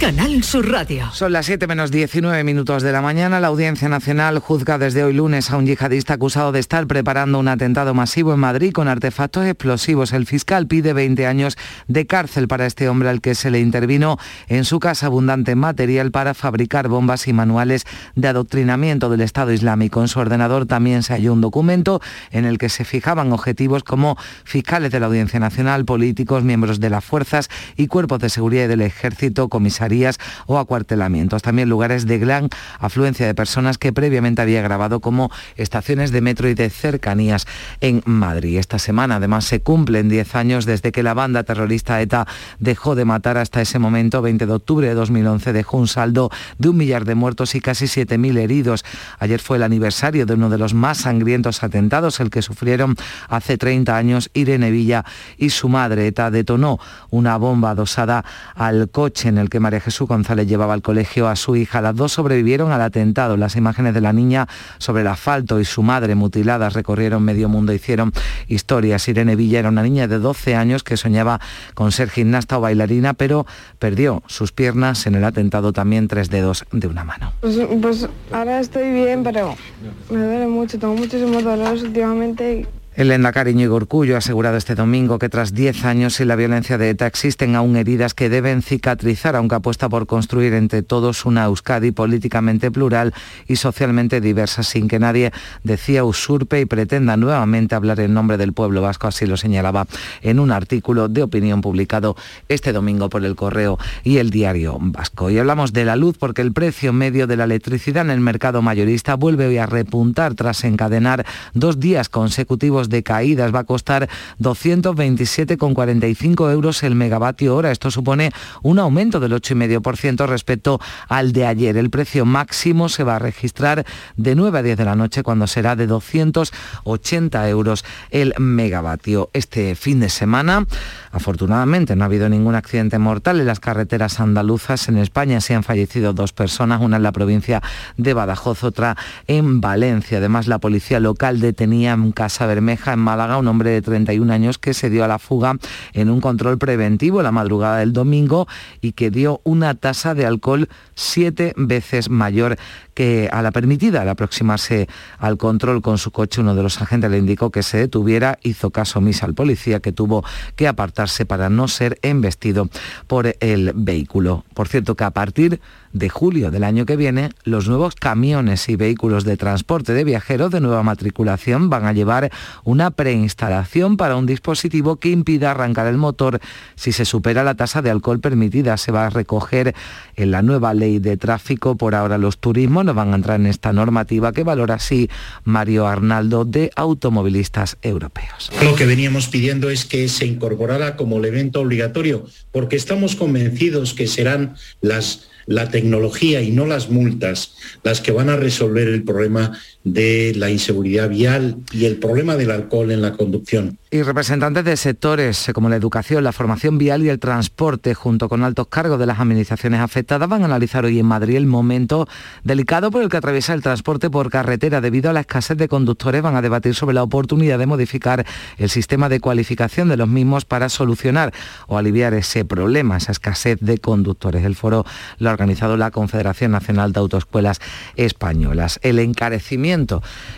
Canal Sur Radio. Son las 7 menos 19 minutos de la mañana. La Audiencia Nacional juzga desde hoy lunes a un yihadista acusado de estar preparando un atentado masivo en Madrid con artefactos explosivos. El fiscal pide 20 años de cárcel para este hombre al que se le intervino en su casa abundante material para fabricar bombas y manuales de adoctrinamiento del Estado Islámico. En su ordenador también se halló un documento en el que se fijaban objetivos como fiscales de la Audiencia Nacional, políticos, miembros de las fuerzas y cuerpos de seguridad y del ejército, comisarios o acuartelamientos. También lugares de gran afluencia de personas que previamente había grabado como estaciones de metro y de cercanías en Madrid. Esta semana además se cumplen 10 años desde que la banda terrorista ETA dejó de matar hasta ese momento, 20 de octubre de 2011, dejó un saldo de un millar de muertos y casi 7.000 heridos. Ayer fue el aniversario de uno de los más sangrientos atentados, el que sufrieron hace 30 años Irene Villa y su madre. ETA detonó una bomba adosada al coche en el que María Jesús González llevaba al colegio a su hija. Las dos sobrevivieron al atentado. Las imágenes de la niña sobre el asfalto y su madre mutiladas recorrieron medio mundo, hicieron historias. Irene Villa era una niña de 12 años que soñaba con ser gimnasta o bailarina, pero perdió sus piernas en el atentado también tres dedos de una mano. Pues, pues ahora estoy bien, pero me duele mucho, tengo muchísimos dolores últimamente. El Endacari Íñigo Urcullo ha asegurado este domingo que tras 10 años y la violencia de ETA existen aún heridas que deben cicatrizar, aunque apuesta por construir entre todos una Euskadi políticamente plural y socialmente diversa, sin que nadie, decía, usurpe y pretenda nuevamente hablar en nombre del pueblo vasco, así lo señalaba en un artículo de opinión publicado este domingo por el Correo y el Diario Vasco. Y hablamos de la luz porque el precio medio de la electricidad en el mercado mayorista vuelve hoy a repuntar tras encadenar dos días consecutivos de caídas. Va a costar 227,45 euros el megavatio hora. Esto supone un aumento del 8,5% respecto al de ayer. El precio máximo se va a registrar de 9 a 10 de la noche cuando será de 280 euros el megavatio. Este fin de semana, afortunadamente, no ha habido ningún accidente mortal en las carreteras andaluzas. En España se han fallecido dos personas, una en la provincia de Badajoz, otra en Valencia. Además, la policía local detenía en Casa Bermeja, en Málaga, un hombre de 31 años que se dio a la fuga en un control preventivo la madrugada del domingo y que dio una tasa de alcohol siete veces mayor que a la permitida. Al aproximarse al control con su coche, uno de los agentes le indicó que se detuviera, hizo caso omiso al policía que tuvo que apartarse para no ser embestido por el vehículo. Por cierto que a partir de julio del año que viene, los nuevos camiones y vehículos de transporte de viajeros de nueva matriculación van a llevar una preinstalación para un dispositivo que impida arrancar el motor si se supera la tasa de alcohol permitida. Se va a recoger en la nueva ley de tráfico. Por ahora los turismos no van a entrar en esta normativa que valora así Mario Arnaldo de Automovilistas Europeos. Lo que veníamos pidiendo es que se incorporara como elemento obligatorio, porque estamos convencidos que serán las la tecnología y no las multas las que van a resolver el problema de la inseguridad vial y el problema del alcohol en la conducción. Y representantes de sectores como la educación, la formación vial y el transporte, junto con altos cargos de las administraciones afectadas, van a analizar hoy en Madrid el momento delicado por el que atraviesa el transporte por carretera. Debido a la escasez de conductores, van a debatir sobre la oportunidad de modificar el sistema de cualificación de los mismos para solucionar o aliviar ese problema, esa escasez de conductores. El foro lo ha organizado la Confederación Nacional de Autoescuelas Españolas. El encarecimiento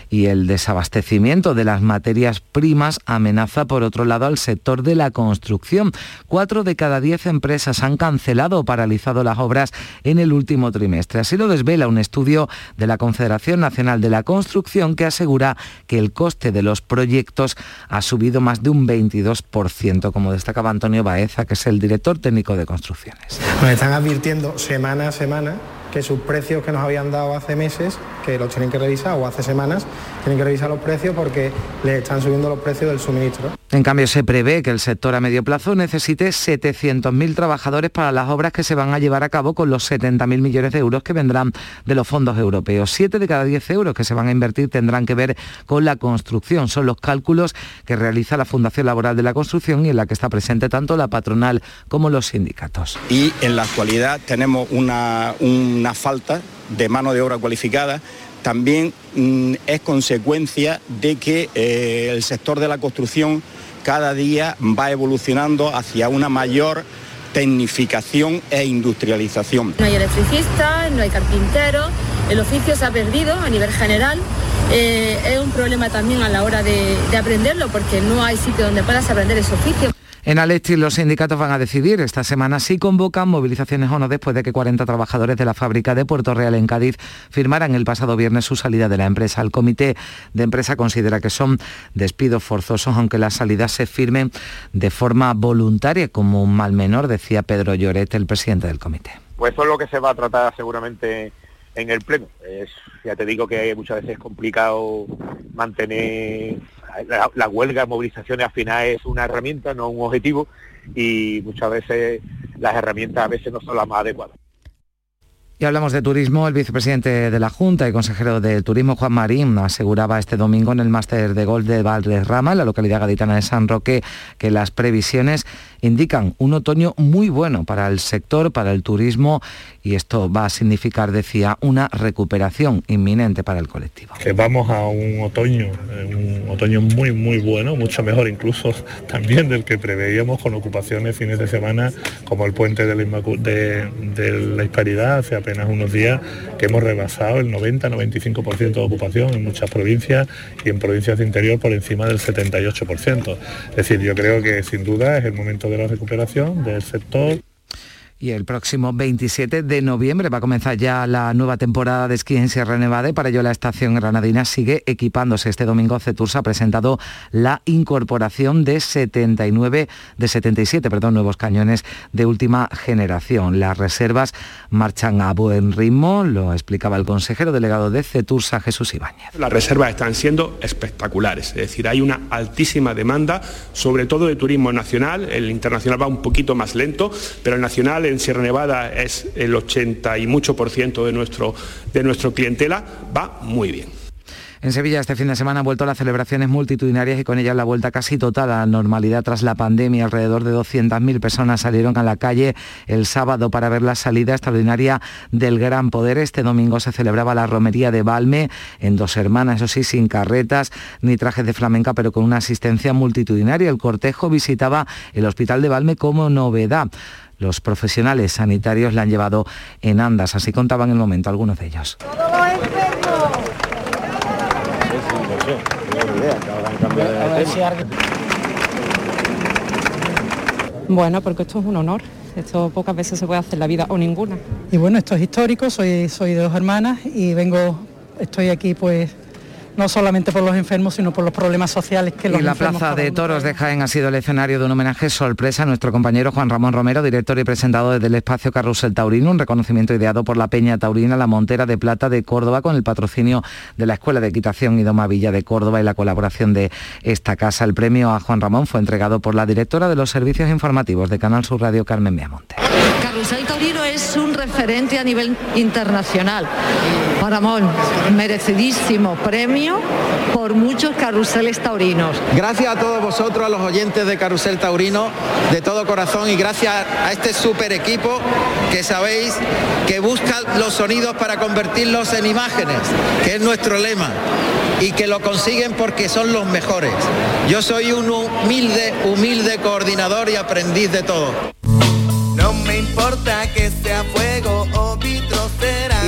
y el desabastecimiento de las materias primas amenaza, por otro lado, al sector de la construcción. Cuatro de cada diez empresas han cancelado o paralizado las obras en el último trimestre. Así lo desvela un estudio de la Confederación Nacional de la Construcción que asegura que el coste de los proyectos ha subido más de un 22%, como destacaba Antonio Baeza, que es el director técnico de construcciones. Nos están advirtiendo semana a semana que sus precios que nos habían dado hace meses, que los tienen que revisar, o hace semanas, tienen que revisar los precios porque les están subiendo los precios del suministro. En cambio, se prevé que el sector a medio plazo necesite 700.000 trabajadores para las obras que se van a llevar a cabo con los 70.000 millones de euros que vendrán de los fondos europeos. Siete de cada 10 euros que se van a invertir tendrán que ver con la construcción. Son los cálculos que realiza la Fundación Laboral de la Construcción y en la que está presente tanto la patronal como los sindicatos. Y en la actualidad tenemos una, una falta de mano de obra cualificada también mm, es consecuencia de que eh, el sector de la construcción cada día va evolucionando hacia una mayor tecnificación e industrialización. No hay electricistas, no hay carpinteros, el oficio se ha perdido a nivel general. Eh, es un problema también a la hora de, de aprenderlo porque no hay sitio donde puedas aprender ese oficio. En Alestis los sindicatos van a decidir esta semana si convocan movilizaciones o no después de que 40 trabajadores de la fábrica de Puerto Real en Cádiz firmaran el pasado viernes su salida de la empresa. El comité de empresa considera que son despidos forzosos aunque las salidas se firmen de forma voluntaria como un mal menor, decía Pedro Lloret, el presidente del comité. Pues eso es lo que se va a tratar seguramente en el pleno. Es, ya te digo que muchas veces es complicado mantener la, huelga, movilizaciones al final es una herramienta, no un objetivo, y muchas veces las herramientas a veces no son las más adecuadas. Y hablamos de turismo. El vicepresidente de la Junta y consejero de Turismo, Juan Marín, aseguraba este domingo en el máster de golf de Valderrama, en la localidad gaditana de San Roque, que las previsiones indican un otoño muy bueno para el sector, para el turismo, y esto va a significar, decía, una recuperación inminente para el colectivo. Que vamos a un otoño, un otoño muy, muy bueno, mucho mejor incluso también del que preveíamos con ocupaciones fines de semana, como el puente de la, Inmacu de, la Hisparidad hace apenas unos días, que hemos rebasado el 90-95% de ocupación en muchas provincias y en provincias de interior por encima del 78%. Es decir, yo creo que sin duda es el momento de la recuperación del sector. Y el próximo 27 de noviembre va a comenzar ya la nueva temporada de esquí en Sierra Nevada para ello la estación granadina sigue equipándose. Este domingo Cetursa ha presentado la incorporación de 79, de 77, perdón, nuevos cañones de última generación. Las reservas marchan a buen ritmo, lo explicaba el consejero delegado de Cetursa, Jesús Ibáñez. Las reservas están siendo espectaculares, es decir, hay una altísima demanda, sobre todo de turismo nacional, el internacional va un poquito más lento, pero el nacional en Sierra Nevada es el 80 y mucho por ciento de nuestro, de clientela, va muy bien. En Sevilla este fin de semana han vuelto las celebraciones multitudinarias y con ellas la vuelta casi total a la normalidad tras la pandemia. Alrededor de 200.000 personas salieron a la calle el sábado para ver la salida extraordinaria del Gran Poder. Este domingo se celebraba la romería de Balme en Dos Hermanas, eso sí, sin carretas ni trajes de flamenca, pero con una asistencia multitudinaria. El cortejo visitaba el Hospital de Balme como novedad. Los profesionales sanitarios la han llevado en andas, así contaban en el momento algunos de ellos. Bueno, porque esto es un honor. Esto pocas veces se puede hacer en la vida o ninguna. Y bueno, esto es histórico, soy, soy de dos hermanas y vengo, estoy aquí pues no solamente por los enfermos, sino por los problemas sociales que los Y la Plaza de Toros de Jaén ha sido el escenario de un homenaje sorpresa a nuestro compañero Juan Ramón Romero, director y presentador del espacio Carrusel Taurino, un reconocimiento ideado por la Peña Taurina, la Montera de Plata de Córdoba, con el patrocinio de la Escuela de Equitación y Doma Villa de Córdoba y la colaboración de esta casa. El premio a Juan Ramón fue entregado por la directora de los servicios informativos de Canal Sur Radio, Carmen Miamonte. Carrusel Taurino es un referente a nivel internacional. Paramón, merecidísimo premio por muchos carruseles taurinos. Gracias a todos vosotros, a los oyentes de Carrusel Taurino, de todo corazón y gracias a este super equipo que sabéis que busca los sonidos para convertirlos en imágenes, que es nuestro lema, y que lo consiguen porque son los mejores. Yo soy un humilde, humilde coordinador y aprendiz de todo. No me importa que sea fuego o.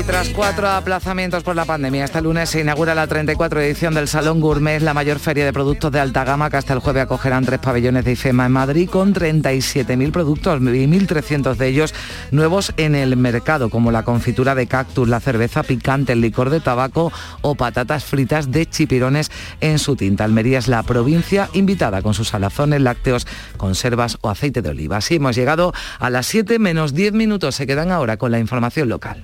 Tras cuatro aplazamientos por la pandemia, este lunes se inaugura la 34 edición del Salón Gourmet, la mayor feria de productos de alta gama que hasta el jueves acogerán tres pabellones de IFEMA en Madrid con 37.000 productos y 1.300 de ellos nuevos en el mercado, como la confitura de cactus, la cerveza picante, el licor de tabaco o patatas fritas de chipirones en su tinta. Almería es la provincia invitada con sus salazones, lácteos, conservas o aceite de oliva. Así hemos llegado a las 7 menos 10 minutos. Se quedan ahora con la información local.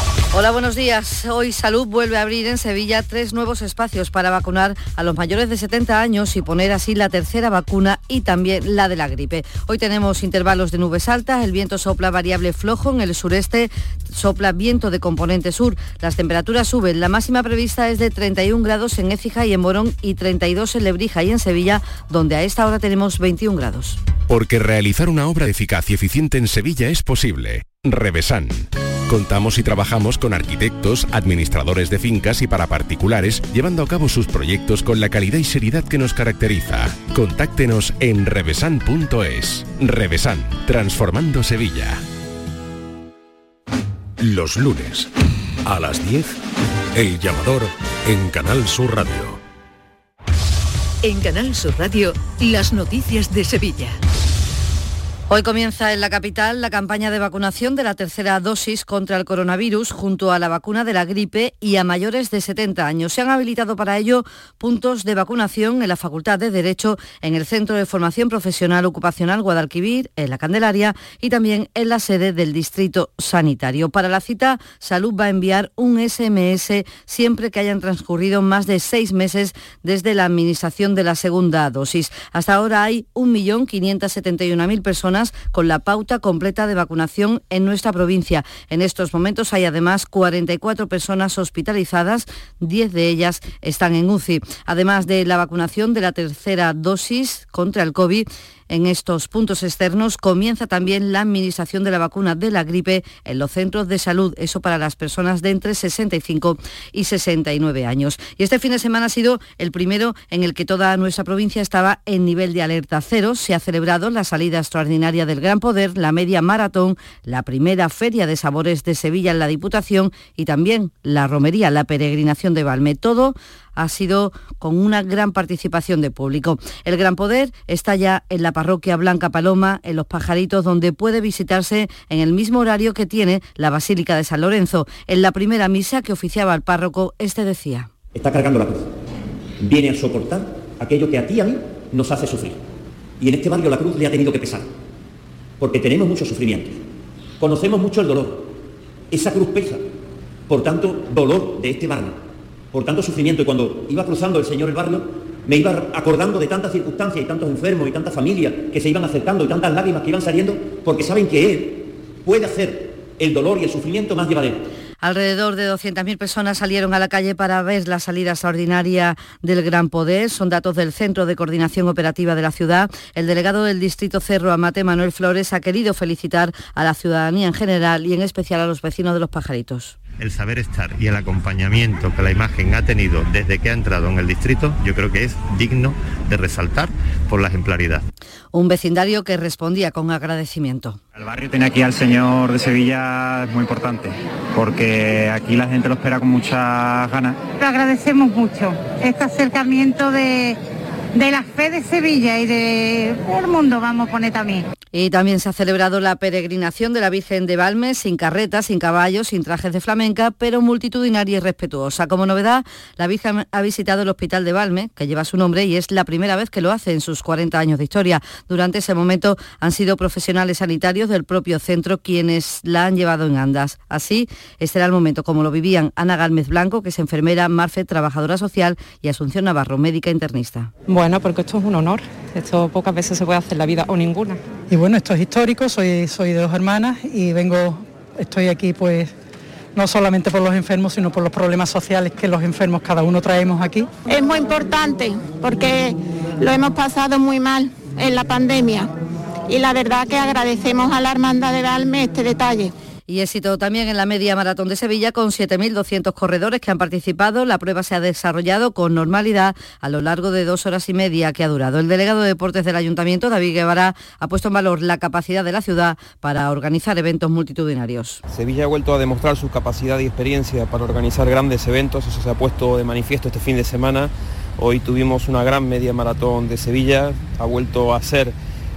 Hola, buenos días. Hoy Salud vuelve a abrir en Sevilla tres nuevos espacios para vacunar a los mayores de 70 años y poner así la tercera vacuna y también la de la gripe. Hoy tenemos intervalos de nubes altas, el viento sopla variable flojo en el sureste, sopla viento de componente sur. Las temperaturas suben. La máxima prevista es de 31 grados en Écija y en Morón y 32 en Lebrija y en Sevilla, donde a esta hora tenemos 21 grados. Porque realizar una obra eficaz y eficiente en Sevilla es posible. Revesan. Contamos y trabajamos con arquitectos, administradores de fincas y para particulares, llevando a cabo sus proyectos con la calidad y seriedad que nos caracteriza. Contáctenos en revesan.es. Revesan, transformando Sevilla. Los lunes, a las 10, El Llamador en Canal Sur Radio. En Canal Sur Radio, las noticias de Sevilla. Hoy comienza en la capital la campaña de vacunación de la tercera dosis contra el coronavirus junto a la vacuna de la gripe y a mayores de 70 años. Se han habilitado para ello puntos de vacunación en la Facultad de Derecho, en el Centro de Formación Profesional Ocupacional Guadalquivir, en la Candelaria y también en la sede del Distrito Sanitario. Para la cita, Salud va a enviar un SMS siempre que hayan transcurrido más de seis meses desde la administración de la segunda dosis. Hasta ahora hay 1.571.000 personas con la pauta completa de vacunación en nuestra provincia. En estos momentos hay además 44 personas hospitalizadas, 10 de ellas están en UCI. Además de la vacunación de la tercera dosis contra el COVID, en estos puntos externos comienza también la administración de la vacuna de la gripe en los centros de salud, eso para las personas de entre 65 y 69 años. Y este fin de semana ha sido el primero en el que toda nuestra provincia estaba en nivel de alerta cero. Se ha celebrado la salida extraordinaria del Gran Poder, la media maratón, la primera feria de sabores de Sevilla en la Diputación y también la romería, la peregrinación de Valme. Todo ha sido con una gran participación de público. El Gran Poder está ya en la parroquia Blanca Paloma, en Los Pajaritos, donde puede visitarse en el mismo horario que tiene la Basílica de San Lorenzo. En la primera misa que oficiaba el párroco, este decía. Está cargando la cruz. Viene a soportar aquello que a ti y a mí nos hace sufrir. Y en este barrio la cruz le ha tenido que pesar, porque tenemos mucho sufrimiento. Conocemos mucho el dolor. Esa cruz pesa. Por tanto, dolor de este barrio por tanto sufrimiento. Y cuando iba cruzando el Señor el barrio, me iba acordando de tantas circunstancias y tantos enfermos y tantas familias que se iban acercando y tantas lágrimas que iban saliendo, porque saben que Él puede hacer el dolor y el sufrimiento más llevadero. Alrededor de 200.000 personas salieron a la calle para ver la salida extraordinaria del Gran Poder. Son datos del Centro de Coordinación Operativa de la ciudad. El delegado del Distrito Cerro Amate, Manuel Flores, ha querido felicitar a la ciudadanía en general y en especial a los vecinos de los pajaritos el saber estar y el acompañamiento que la imagen ha tenido desde que ha entrado en el distrito, yo creo que es digno de resaltar por la ejemplaridad. Un vecindario que respondía con agradecimiento. El barrio tiene aquí al señor de Sevilla es muy importante, porque aquí la gente lo espera con muchas ganas. Lo agradecemos mucho, este acercamiento de, de la fe de Sevilla y de el mundo, vamos a poner también. Y también se ha celebrado la peregrinación de la Virgen de Balmes, sin carretas, sin caballos, sin trajes de flamenca, pero multitudinaria y respetuosa. Como novedad, la Virgen ha visitado el Hospital de Balmes, que lleva su nombre, y es la primera vez que lo hace en sus 40 años de historia. Durante ese momento han sido profesionales sanitarios del propio centro quienes la han llevado en andas. Así, este era el momento como lo vivían Ana Galmez Blanco, que es enfermera, Marfe, trabajadora social, y Asunción Navarro, médica internista. Porque esto es un honor. Esto pocas veces se puede hacer en la vida o ninguna bueno, esto es histórico, soy, soy de dos hermanas y vengo, estoy aquí pues no solamente por los enfermos, sino por los problemas sociales que los enfermos cada uno traemos aquí. Es muy importante porque lo hemos pasado muy mal en la pandemia y la verdad que agradecemos a la Hermandad de Valme este detalle. Y éxito también en la media maratón de Sevilla con 7.200 corredores que han participado. La prueba se ha desarrollado con normalidad a lo largo de dos horas y media que ha durado. El delegado de deportes del Ayuntamiento, David Guevara, ha puesto en valor la capacidad de la ciudad para organizar eventos multitudinarios. Sevilla ha vuelto a demostrar su capacidad y experiencia para organizar grandes eventos. Eso se ha puesto de manifiesto este fin de semana. Hoy tuvimos una gran media maratón de Sevilla. Ha vuelto a ser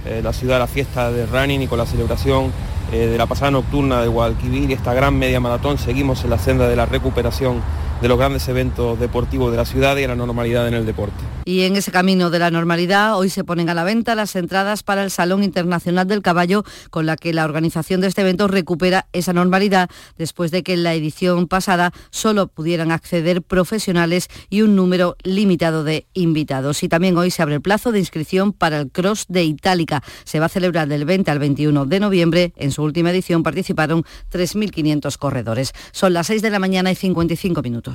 eh, la ciudad la fiesta de running y con la celebración eh, de la pasada nocturna de Guadalquivir y esta gran media maratón seguimos en la senda de la recuperación de los grandes eventos deportivos de la ciudad y la normalidad en el deporte. Y en ese camino de la normalidad, hoy se ponen a la venta las entradas para el Salón Internacional del Caballo, con la que la organización de este evento recupera esa normalidad después de que en la edición pasada solo pudieran acceder profesionales y un número limitado de invitados. Y también hoy se abre el plazo de inscripción para el Cross de Itálica. Se va a celebrar del 20 al 21 de noviembre. En su última edición participaron 3.500 corredores. Son las 6 de la mañana y 55 minutos.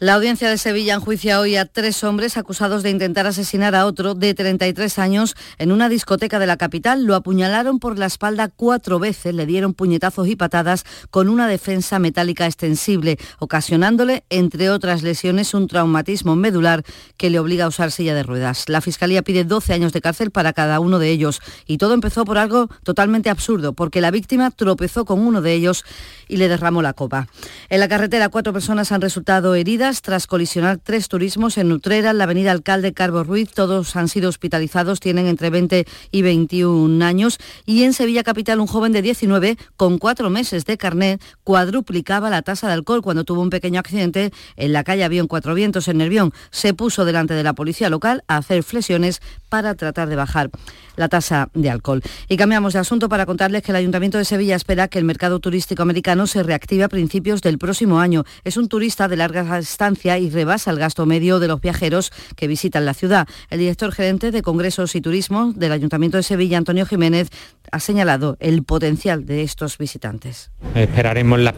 La audiencia de Sevilla enjuicia hoy a tres hombres acusados de intentar asesinar a otro de 33 años en una discoteca de la capital. Lo apuñalaron por la espalda cuatro veces, le dieron puñetazos y patadas con una defensa metálica extensible, ocasionándole, entre otras lesiones, un traumatismo medular que le obliga a usar silla de ruedas. La Fiscalía pide 12 años de cárcel para cada uno de ellos. Y todo empezó por algo totalmente absurdo, porque la víctima tropezó con uno de ellos y le derramó la copa. En la carretera cuatro personas han resultado heridas tras colisionar tres turismos en Nutrera, la avenida Alcalde Carbo Ruiz. Todos han sido hospitalizados, tienen entre 20 y 21 años. Y en Sevilla Capital, un joven de 19 con cuatro meses de carnet cuadruplicaba la tasa de alcohol cuando tuvo un pequeño accidente en la calle Avión Cuatro Vientos en Nervión. Se puso delante de la policía local a hacer flexiones para tratar de bajar la tasa de alcohol. Y cambiamos de asunto para contarles que el Ayuntamiento de Sevilla espera que el mercado turístico americano se reactive a principios del próximo año. Es un turista de larga y rebasa el gasto medio de los viajeros que visitan la ciudad. El director gerente de Congresos y Turismo del Ayuntamiento de Sevilla, Antonio Jiménez, ha señalado el potencial de estos visitantes. Esperaremos los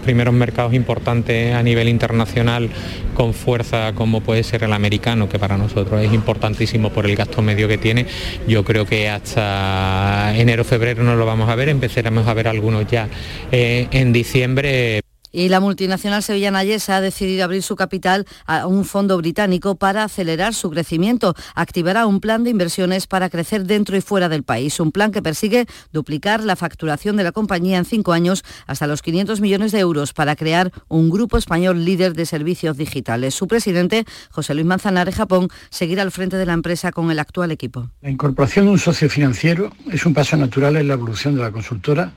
primeros mercados importantes a nivel internacional con fuerza como puede ser el americano, que para nosotros es importantísimo por el gasto medio que tiene. Yo creo que hasta enero, febrero no lo vamos a ver, empezaremos a ver algunos ya eh, en diciembre. Y la multinacional sevillana Yesa ha decidido abrir su capital a un fondo británico para acelerar su crecimiento. Activará un plan de inversiones para crecer dentro y fuera del país. Un plan que persigue duplicar la facturación de la compañía en cinco años hasta los 500 millones de euros para crear un grupo español líder de servicios digitales. Su presidente, José Luis Manzanares Japón, seguirá al frente de la empresa con el actual equipo. La incorporación de un socio financiero es un paso natural en la evolución de la consultora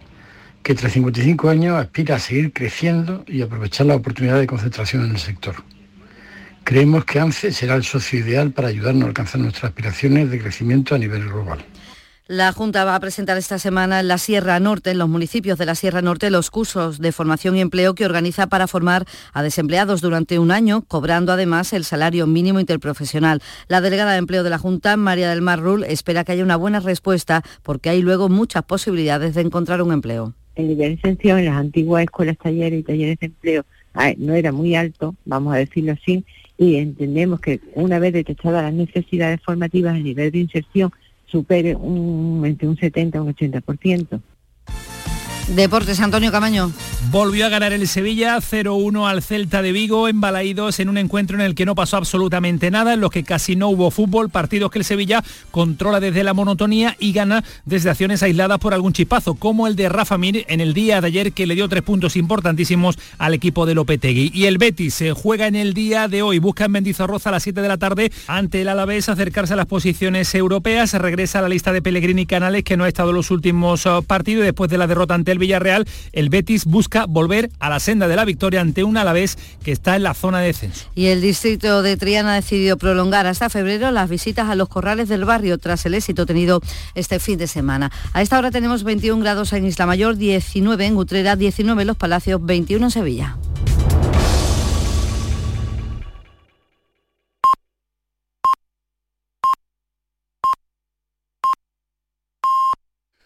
que tras 55 años aspira a seguir creciendo y aprovechar la oportunidad de concentración en el sector. Creemos que ANCE será el socio ideal para ayudarnos a alcanzar nuestras aspiraciones de crecimiento a nivel global. La Junta va a presentar esta semana en la Sierra Norte, en los municipios de la Sierra Norte, los cursos de formación y empleo que organiza para formar a desempleados durante un año, cobrando además el salario mínimo interprofesional. La delegada de empleo de la Junta, María del Mar Rull, espera que haya una buena respuesta porque hay luego muchas posibilidades de encontrar un empleo el nivel de exención en las antiguas escuelas, talleres y talleres de empleo no era muy alto, vamos a decirlo así, y entendemos que una vez detectadas las necesidades formativas, el nivel de inserción supere un, entre un 70 y un 80%. Deportes, Antonio Camaño. Volvió a ganar el Sevilla 0-1 al Celta de Vigo en Balaídos en un encuentro en el que no pasó absolutamente nada, en los que casi no hubo fútbol, partidos que el Sevilla controla desde la monotonía y gana desde acciones aisladas por algún chipazo, como el de Rafa Mir en el día de ayer que le dio tres puntos importantísimos al equipo de Lopetegui. Y el Betis se juega en el día de hoy, busca en Mendizorroza a las 7 de la tarde ante el Alavés acercarse a las posiciones europeas, regresa a la lista de Pellegrini Canales que no ha estado los últimos uh, partidos después de la derrota ante el Villarreal, el Betis busca volver a la senda de la victoria ante un Alavés que está en la zona de descenso. Y el distrito de Triana ha decidido prolongar hasta febrero las visitas a los corrales del barrio tras el éxito tenido este fin de semana. A esta hora tenemos 21 grados en Isla Mayor, 19 en Utrera, 19 en Los Palacios, 21 en Sevilla.